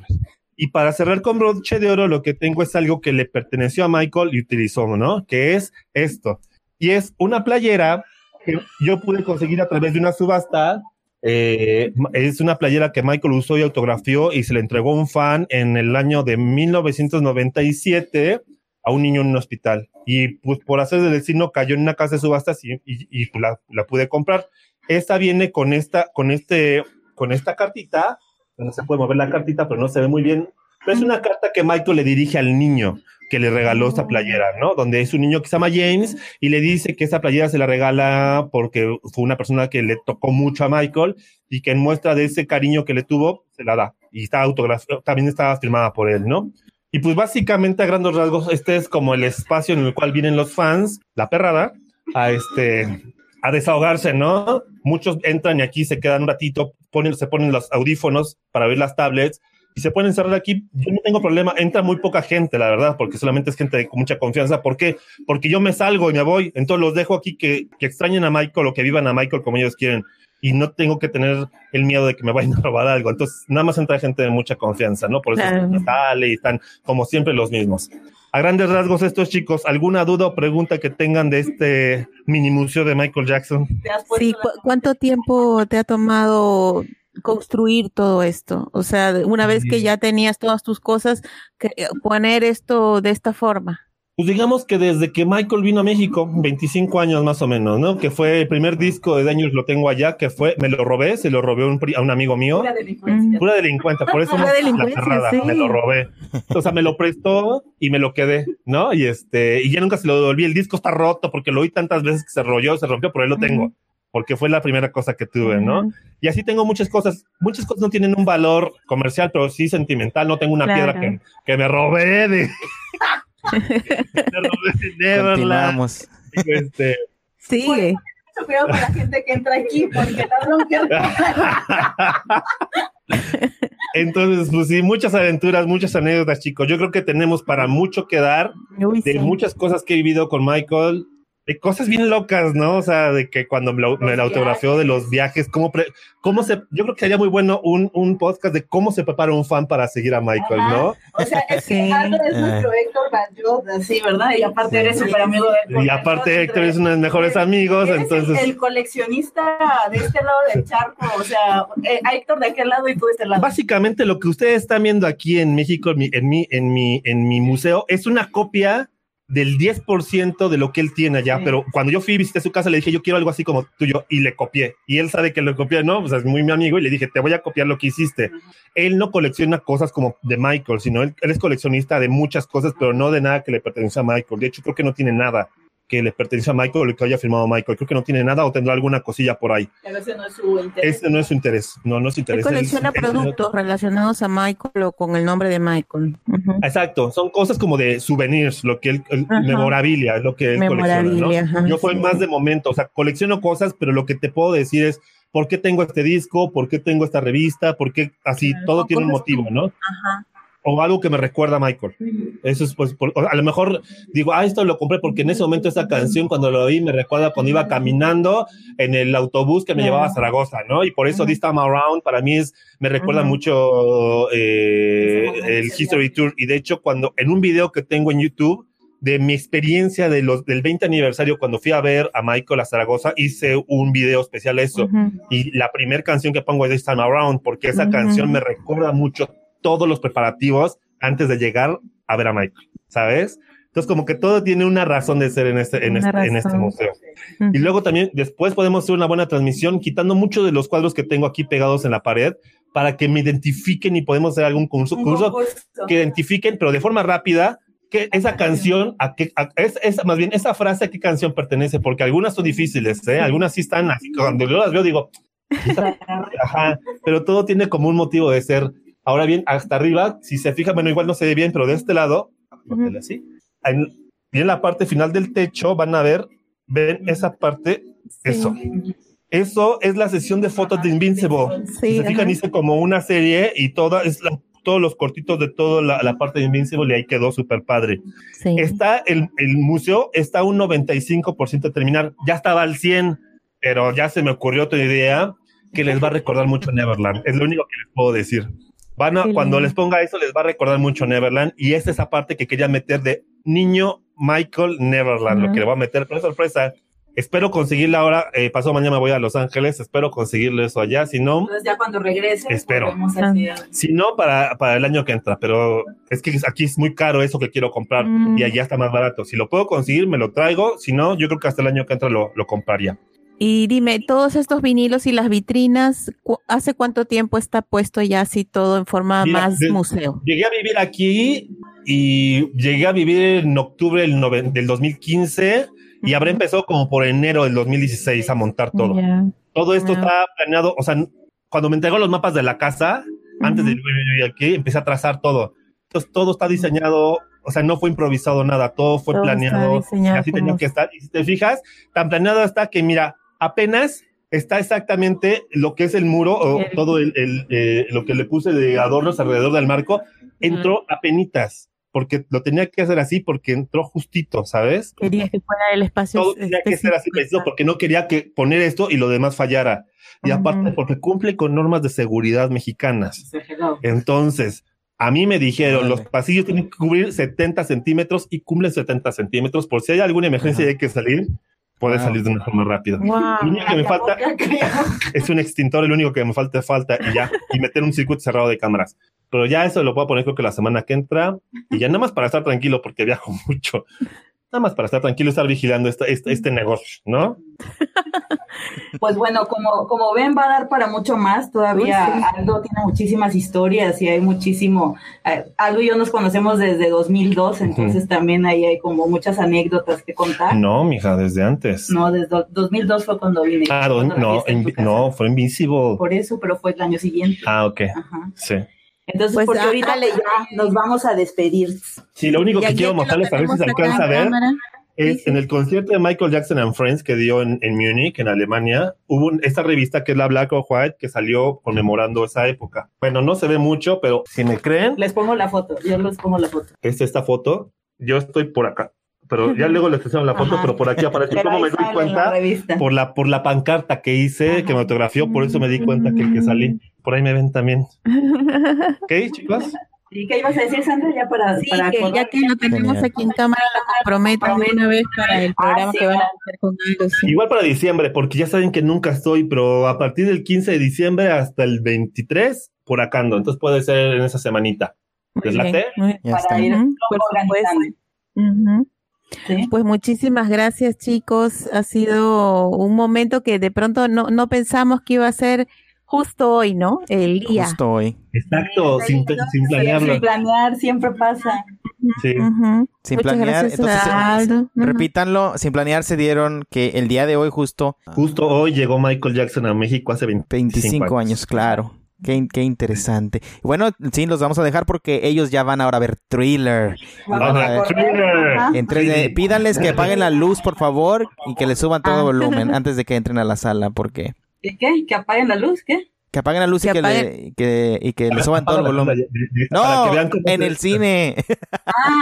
Y para cerrar con broche de oro, lo que tengo es algo que le perteneció a Michael y utilizó, ¿no? Que es esto. Y es una playera que yo pude conseguir a través de una subasta. Eh, es una playera que Michael usó y autografió y se le entregó a un fan en el año de 1997 a un niño en un hospital. y pues por hacer del destino cayó en una casa de subastas y, y, pues, la, la, pude comprar. Esta viene con esta, con este, con esta cartita, no se puede mover la cartita, pero no se ve muy bien. Pero es una carta que Michael le dirige al niño que le regaló esta playera, ¿no? Donde es un niño que se llama James y le dice que esa playera se la regala porque fue una persona que le tocó mucho a Michael y que en muestra de ese cariño que le tuvo, se la da. Y está autografiada, también estaba firmada por él, ¿no? Y pues básicamente a grandes rasgos, este es como el espacio en el cual vienen los fans, la perrada, a este, a desahogarse, ¿no? Muchos entran y aquí se quedan un ratito, ponen, se ponen los audífonos para ver las tablets y se pueden encerrar aquí. Yo no tengo problema, entra muy poca gente, la verdad, porque solamente es gente con mucha confianza. ¿Por qué? Porque yo me salgo y me voy, entonces los dejo aquí que, que extrañen a Michael o que vivan a Michael como ellos quieren y no tengo que tener el miedo de que me vayan a robar algo. Entonces, nada más entra gente de mucha confianza, ¿no? Por eso sale y están como siempre los mismos. A grandes rasgos, estos chicos, ¿alguna duda o pregunta que tengan de este mini museo de Michael Jackson? Sí, ¿cuánto tiempo te ha tomado construir todo esto? O sea, una vez que ya tenías todas tus cosas, poner esto de esta forma. Pues digamos que desde que Michael vino a México, 25 años más o menos, ¿no? Que fue el primer disco de Daños lo tengo allá, que fue, me lo robé, se lo robé a un, amigo mío. Pura delincuencia. Pura delincuencia, por eso [laughs] Pura la me lo robé. O sea, me lo prestó y me lo quedé, ¿no? Y este, y ya nunca se lo devolví. El disco está roto porque lo oí tantas veces que se rolló, se rompió, pero ahí lo tengo. Porque fue la primera cosa que tuve, ¿no? Y así tengo muchas cosas. Muchas cosas no tienen un valor comercial, pero sí sentimental. No tengo una piedra que, que me robé de. [laughs] [laughs] Continuamos. Este, Sigue. cuidado con la gente que entra aquí, porque [laughs] Entonces, pues sí, muchas aventuras, muchas anécdotas, chicos. Yo creo que tenemos para mucho que dar de muchas cosas que he vivido con Michael, de cosas bien locas, ¿no? O sea, de que cuando me, me la autografió de los viajes, cómo, cómo se, yo creo que sería muy bueno un, un, podcast de cómo se prepara un fan para seguir a Michael, ¿no? O sea, es que es nuestro Héctor Bayot, sí, ¿verdad? Y aparte eres súper amigo de Héctor. Y aparte Héctor es uno de los mejores amigos, entonces. El, coleccionista de este lado del charco, o sea, eh, Héctor de aquel lado y tú de este lado. Básicamente lo que ustedes están viendo aquí en México, en mi, en mi, en mi, en mi museo, es una copia del 10% de lo que él tiene allá, pero cuando yo fui y visité su casa le dije, yo quiero algo así como tuyo, y le copié. Y él sabe que lo copié, ¿no? Pues es muy mi amigo, y le dije, te voy a copiar lo que hiciste. Él no colecciona cosas como de Michael, sino él, él, es coleccionista de muchas cosas, pero no de nada que le pertenece a Michael. De hecho, creo que no tiene nada que le pertenece a Michael o lo que haya firmado Michael. Creo que no tiene nada o tendrá alguna cosilla por ahí. ese no es su interés. Ese no es su interés. No, no es su interés. Él colecciona productos relacionados a Michael o con el nombre de Michael. Exacto. Son cosas como de souvenirs, lo que él, memorabilia, lo que él colecciona. Yo soy más de momento, o sea, colecciono cosas, pero lo que te puedo decir es por qué tengo este disco, por qué tengo esta revista, por qué así, todo tiene un motivo, ¿no? Ajá o algo que me recuerda a Michael. Eso es, pues, a lo mejor digo, ah, esto lo compré porque en ese momento esa canción, cuando lo oí, me recuerda cuando iba caminando en el autobús que me llevaba a Zaragoza, ¿no? Y por eso This Time Around para mí es, me recuerda mucho eh, el History Tour. Y de hecho, cuando en un video que tengo en YouTube, de mi experiencia de los, del 20 aniversario, cuando fui a ver a Michael a Zaragoza, hice un video especial a eso. Y la primera canción que pongo es This Time Around, porque esa canción me recuerda mucho todos los preparativos antes de llegar a ver a Michael, ¿sabes? Entonces, como que todo tiene una razón de ser en este, en este, en este museo. Y luego también, después podemos hacer una buena transmisión, quitando muchos de los cuadros que tengo aquí pegados en la pared, para que me identifiquen y podemos hacer algún curso, curso que identifiquen, pero de forma rápida, que esa canción, a qué, es, más bien esa frase a qué canción pertenece, porque algunas son difíciles, ¿eh? algunas sí están así, cuando yo las veo digo, [laughs] ajá, pero todo tiene como un motivo de ser Ahora bien, hasta arriba, si se fija, bueno, igual no se ve bien, pero de este lado, así, en, y en la parte final del techo van a ver, ven esa parte, eso. Eso es la sesión de fotos de Invincible. si se fijan, hice como una serie y toda es todos los cortitos de toda la, parte de Invincible y ahí quedó súper padre. Está el, el, museo, está un 95% de terminar, ya estaba al 100, pero ya se me ocurrió otra idea que les va a recordar mucho Neverland. Es lo único que les puedo decir. Van a, cuando les ponga eso, les va a recordar mucho Neverland. Y es esa parte que quería meter de niño Michael Neverland, lo que le va a meter, pero sorpresa. Espero conseguirla ahora. Eh, pasó mañana voy a Los Ángeles. Espero conseguirle eso allá. Si no. Entonces, ya cuando regrese. Espero. Si no, para, para el año que entra. Pero es que aquí es muy caro eso que quiero comprar mm. y allá está más barato. Si lo puedo conseguir, me lo traigo. Si no, yo creo que hasta el año que entra lo, lo compraría. Y dime, todos estos vinilos y las vitrinas, ¿hace cuánto tiempo está puesto ya así todo en forma más museo? Llegué a vivir aquí y llegué a vivir en octubre del, del 2015 y habré empezado como por enero del 2016 a montar todo. Todo esto está planeado, o sea, cuando me entregó los mapas de la casa, antes de vivir aquí, empecé a trazar todo. Entonces todo está diseñado, o sea, no fue improvisado nada, todo fue planeado, y así tenía que estar. Y si te fijas, tan planeado está que, mira, apenas está exactamente lo que es el muro o todo el, eh, lo que le puse de adornos alrededor del marco, entró a penitas porque lo tenía que hacer así porque entró justito, ¿sabes? Quería que fuera el espacio. Todo tenía que ser así preciso porque no quería que poner esto y lo demás fallara. Y aparte porque cumple con normas de seguridad mexicanas. Entonces, a mí me dijeron, los pasillos tienen que cubrir 70 centímetros y cumplen 70 centímetros. Por si hay alguna emergencia y hay que salir, puede salir de una forma rápida. Lo único que me falta [laughs] es un extintor, el único que me falta falta y ya, y meter un circuito cerrado de cámaras. Pero ya eso lo puedo poner creo que la semana que entra. Y ya nada más para estar tranquilo porque viajo [laughs] mucho. Nada más para estar tranquilo y estar vigilando este, este, este negocio, ¿no? Pues bueno, como, como ven, va a dar para mucho más. Todavía Aldo tiene muchísimas historias y hay muchísimo. Eh, Aldo y yo nos conocemos desde 2002, entonces también ahí hay como muchas anécdotas que contar. No, mija, desde antes. No, desde 2002 fue cuando vine. Ah, no, no, fue Invisible. Por eso, pero fue el año siguiente. Ah, ok. Ajá. Sí. Entonces, pues porque ahorita ya nos vamos a despedir. Sí, lo único que quiero mostrarles a ver si se alcanza a ver es en el concierto de Michael Jackson and Friends que dio en, en Múnich, en Alemania, hubo esta revista que es la Black or White que salió conmemorando esa época. Bueno, no se ve mucho, pero si me creen. Les pongo la foto, yo les pongo la foto. Es esta foto, yo estoy por acá pero ya luego les enseño la foto, pero por aquí aparece. ¿Cómo me di cuenta? por la, por la pancarta que hice, que me autografió, por eso me di cuenta que el que salí, por ahí me ven también. [laughs] ¿Ok, chicos? ¿Y qué ibas a decir, Sandra? Ya para, sí, que ya que lo tenemos aquí en cámara, lo comprometo una vez para el programa ah, que van a hacer con ellos. Igual para diciembre, porque ya saben que nunca estoy, pero a partir del 15 de diciembre hasta el 23, por acá ando. Entonces puede ser en esa semanita. ¿Les late? Para ir por supuesto. Pues muchísimas gracias chicos. Ha sido un momento que de pronto no, no pensamos que iba a ser justo hoy, ¿no? El día. Justo hoy. Exacto, sin, sin planearlo. Sin planear, siempre pasa. Sí. Sin planear, entonces repítanlo, sin planear se dieron que el día de hoy justo... Justo hoy llegó Michael Jackson a México hace 25, años, claro. Qué, qué, interesante. Bueno, sí, los vamos a dejar porque ellos ya van ahora a ver thriller. Entre, pídanles que apaguen la luz, por favor, y que le suban todo ah. volumen [laughs] antes de que entren a la sala, porque... ¿Qué? ¿Que apaguen la luz? ¿Qué? Que apaguen la luz y, que le, que, y que le suban todo el volumen. No, en el cine.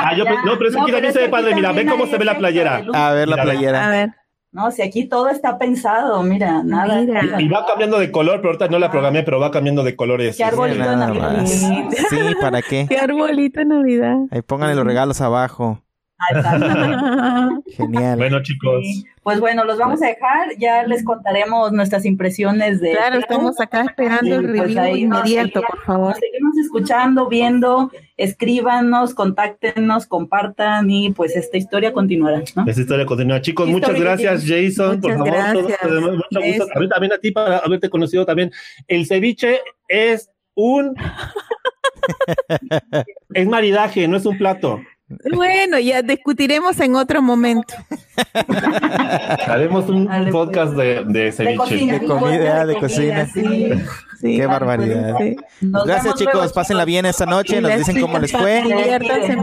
Ah, yo, no, pero es que aquí también se ve padre. Mira, ven cómo se ve la playera. A ver la playera. A ver. No, si aquí todo está pensado, mira, nada. Y, va cambiando de color, pero ahorita no la programé, pero va cambiando de colores. Qué arbolito de Navidad. Sí, ¿para qué? Qué arbolito de Navidad. Ahí pónganle los regalos abajo. [laughs] Genial. Bueno, chicos. Pues bueno, los vamos a dejar. Ya les contaremos nuestras impresiones de. Claro, estamos acá esperando el pues review inmediato, por favor. Seguimos escuchando, viendo, escríbanos, contáctenos, compartan y pues esta historia continuará. Esta historia continúa. Chicos, muchas gracias, Jason. por favor, mucho gusto. A mí también a ti para haberte conocido también. El ceviche es un. [laughs] es maridaje, no es un plato. Bueno, ya discutiremos en otro momento. Haremos un podcast de, de ceviche. De, comida, de, cocina. Qué barbaridad. Gracias chicos, pásenla bien esta noche, nos dicen cómo les fue.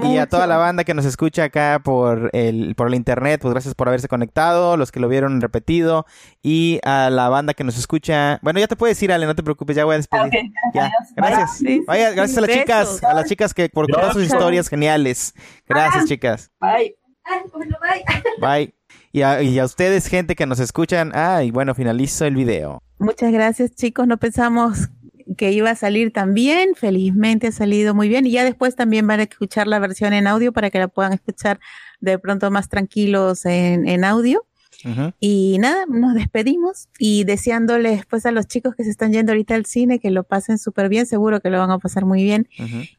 Y a toda la banda que nos escucha acá por el, por el internet, pues gracias por haberse conectado, los que lo vieron repetido y a la banda que nos escucha. Bueno, ya te puedes ir, Ale, no te preocupes, ya voy a despedir. Gracias. Vaya, gracias a las chicas, a las chicas que por todas sus historias geniales. Gracias, chicas. Bye. Bye. Y a, y a, ustedes, gente que nos escuchan. Ah, y bueno, finalizo el video. Muchas gracias, chicos. No pensamos que iba a salir tan bien. Felizmente ha salido muy bien. Y ya después también van a escuchar la versión en audio para que la puedan escuchar de pronto más tranquilos en, en audio. Y nada, nos despedimos y deseándoles pues a los chicos que se están yendo ahorita al cine que lo pasen súper bien, seguro que lo van a pasar muy bien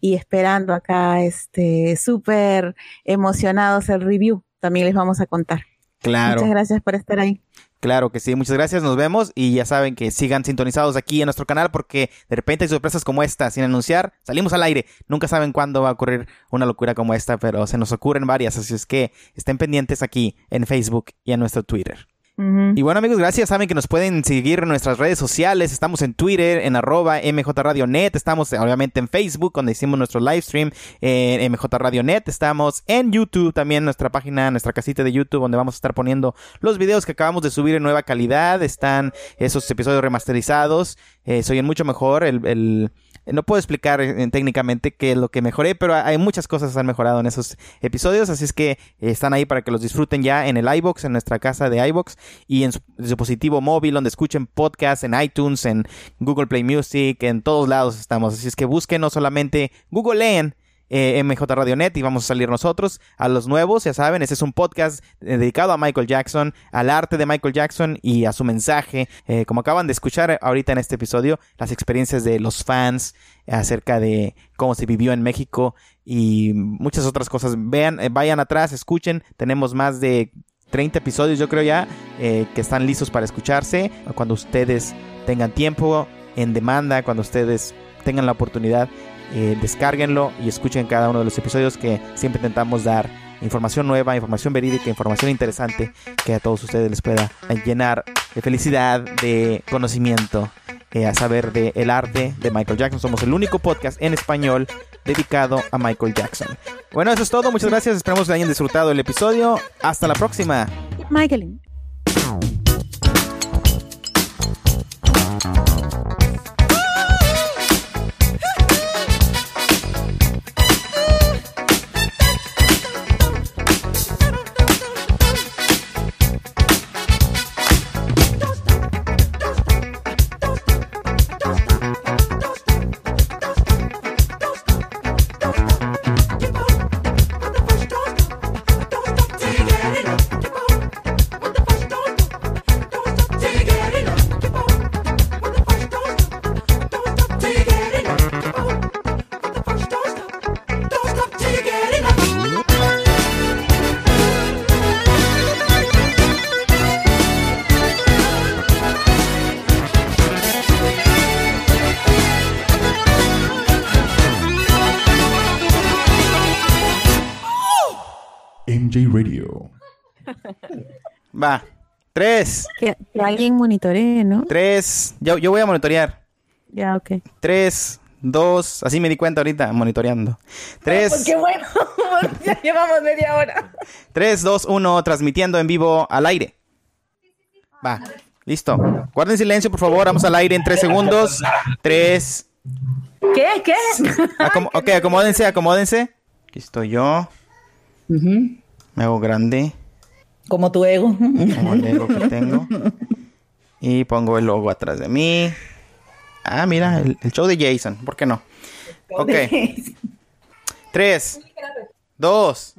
y esperando acá este súper emocionados el review, también les vamos a contar. Claro. Muchas gracias por estar ahí. Claro que sí, muchas gracias, nos vemos y ya saben que sigan sintonizados aquí en nuestro canal porque de repente hay sorpresas como esta sin anunciar, salimos al aire, nunca saben cuándo va a ocurrir una locura como esta, pero se nos ocurren varias, así es que estén pendientes aquí en Facebook y en nuestro Twitter. Y bueno amigos, gracias. Saben que nos pueden seguir en nuestras redes sociales. Estamos en Twitter, en arroba mjradionet. Estamos obviamente en Facebook, donde hicimos nuestro live stream en mjradionet. Estamos en YouTube también, nuestra página, nuestra casita de YouTube, donde vamos a estar poniendo los videos que acabamos de subir en nueva calidad. Están esos episodios remasterizados. Eh, se oyen mucho mejor. el no puedo explicar eh, técnicamente qué es lo que mejoré, pero hay muchas cosas que han mejorado en esos episodios, así es que eh, están ahí para que los disfruten ya en el iBox, en nuestra casa de iBox y en su dispositivo móvil donde escuchen podcasts, en iTunes, en Google Play Music, en todos lados estamos, así es que busquen no solamente Google Leen eh, MJ Radionet y vamos a salir nosotros. A los nuevos, ya saben, este es un podcast dedicado a Michael Jackson, al arte de Michael Jackson y a su mensaje. Eh, como acaban de escuchar ahorita en este episodio, las experiencias de los fans acerca de cómo se vivió en México y muchas otras cosas. Vean, eh, vayan atrás, escuchen. Tenemos más de 30 episodios, yo creo ya, eh, que están listos para escucharse. Cuando ustedes tengan tiempo en demanda, cuando ustedes tengan la oportunidad eh, descárguenlo y escuchen cada uno de los episodios que siempre intentamos dar información nueva, información verídica, información interesante que a todos ustedes les pueda llenar de felicidad, de conocimiento, eh, a saber del el arte de Michael Jackson. Somos el único podcast en español dedicado a Michael Jackson. Bueno, eso es todo. Muchas gracias. Esperamos que hayan disfrutado el episodio. Hasta la próxima. Michael. Va. Tres. Que, alguien monitoree, ¿no? Tres. Yo, yo voy a monitorear. Ya, ok. Tres, dos. Así me di cuenta ahorita, monitoreando. Tres. Pues qué bueno. [laughs] ya llevamos media hora. Tres, dos, uno. Transmitiendo en vivo al aire. Va. Listo. Guarden silencio, por favor. Vamos al aire en tres segundos. Tres. ¿Qué? ¿Qué? ok, acomódense, acomódense. Aquí estoy yo. Me hago grande. Como tu ego. Como el ego que tengo. Y pongo el logo atrás de mí. Ah, mira, el, show de Jason. ¿Por qué no? Ok. Tres. Dos.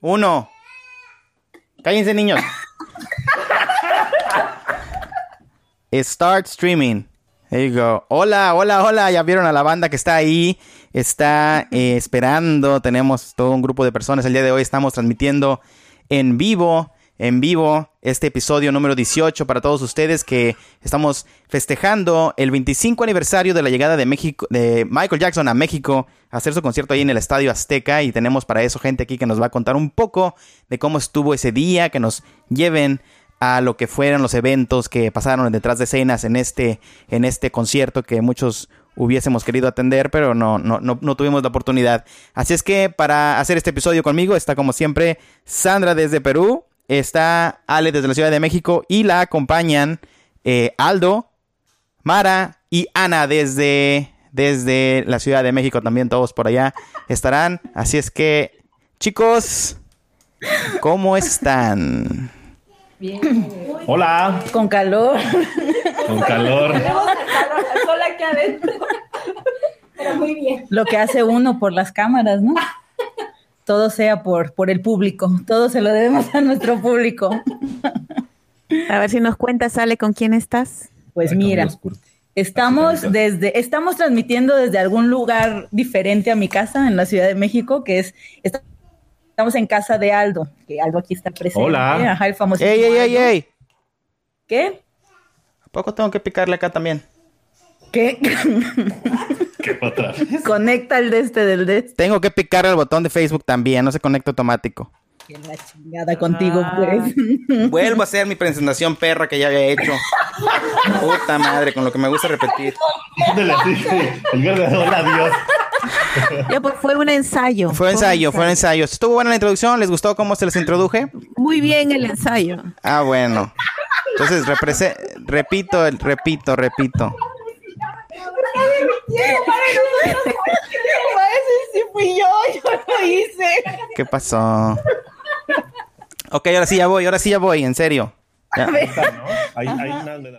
Uno. Cállense, niños. Start streaming. There you go. Hola, hola, hola. Ya vieron a la banda que está ahí. Está eh, esperando. Tenemos todo un grupo de personas. El día de hoy estamos transmitiendo en vivo, en vivo, este episodio número 18 para todos ustedes que estamos festejando el 25 aniversario de la llegada de México, de Michael Jackson a México a hacer su concierto ahí en el Estadio Azteca. Y tenemos para eso gente aquí que nos va a contar un poco de cómo estuvo ese día, que nos lleven a lo que fueron los eventos que pasaron detrás de escenas en este, en este concierto que muchos hubiésemos querido atender, pero no, no, no, tuvimos la oportunidad. Así es que para hacer este episodio conmigo está como siempre Sandra desde Perú, está Ale desde la Ciudad de México y la acompañan eh, Aldo, Mara y Ana desde, desde la Ciudad de México también, todos por allá estarán. Así es que, chicos, ¿cómo están? Bien. Hola. Con calor. Con calor. [laughs] Tenemos el calor, el sol aquí adentro. Pero muy bien. Lo que hace uno por las cámaras, ¿no? [laughs] Todo sea por, por el público. Todo se lo debemos a nuestro público. A ver si nos cuentas, sale con quién estás. Pues mira, estamos desde, estamos transmitiendo desde algún lugar diferente a mi casa en la Ciudad de México, que es, estamos en casa de Aldo, que Aldo aquí está presente. Hola. Ajá, el famoso. ¡Ey, ey, ey, ey! ¿Qué? ¿A poco tengo que picarle acá también? ¿Qué? [laughs] ¿Qué pasa? Conecta el de este del de este. Tengo que picar el botón de Facebook también, no se conecta automático. Que la chingada contigo, pues. [laughs] Vuelvo a hacer mi presentación perra que ya había hecho. Puta madre, con lo que me gusta repetir. El ganador, adiós. [laughs] Ya, pues fue un ensayo. Fue un ensayo, fue un ensayo. ¿Estuvo buena la introducción? ¿Les gustó cómo se les introduje? Muy bien el ensayo. Ah, bueno. Entonces, represe- repito, el- repito, repito. si fui yo, yo lo hice. ¿Qué pasó? Ok, ahora sí ya voy, ahora sí ya voy, en serio. Ya. Ahí, ahí nada me da-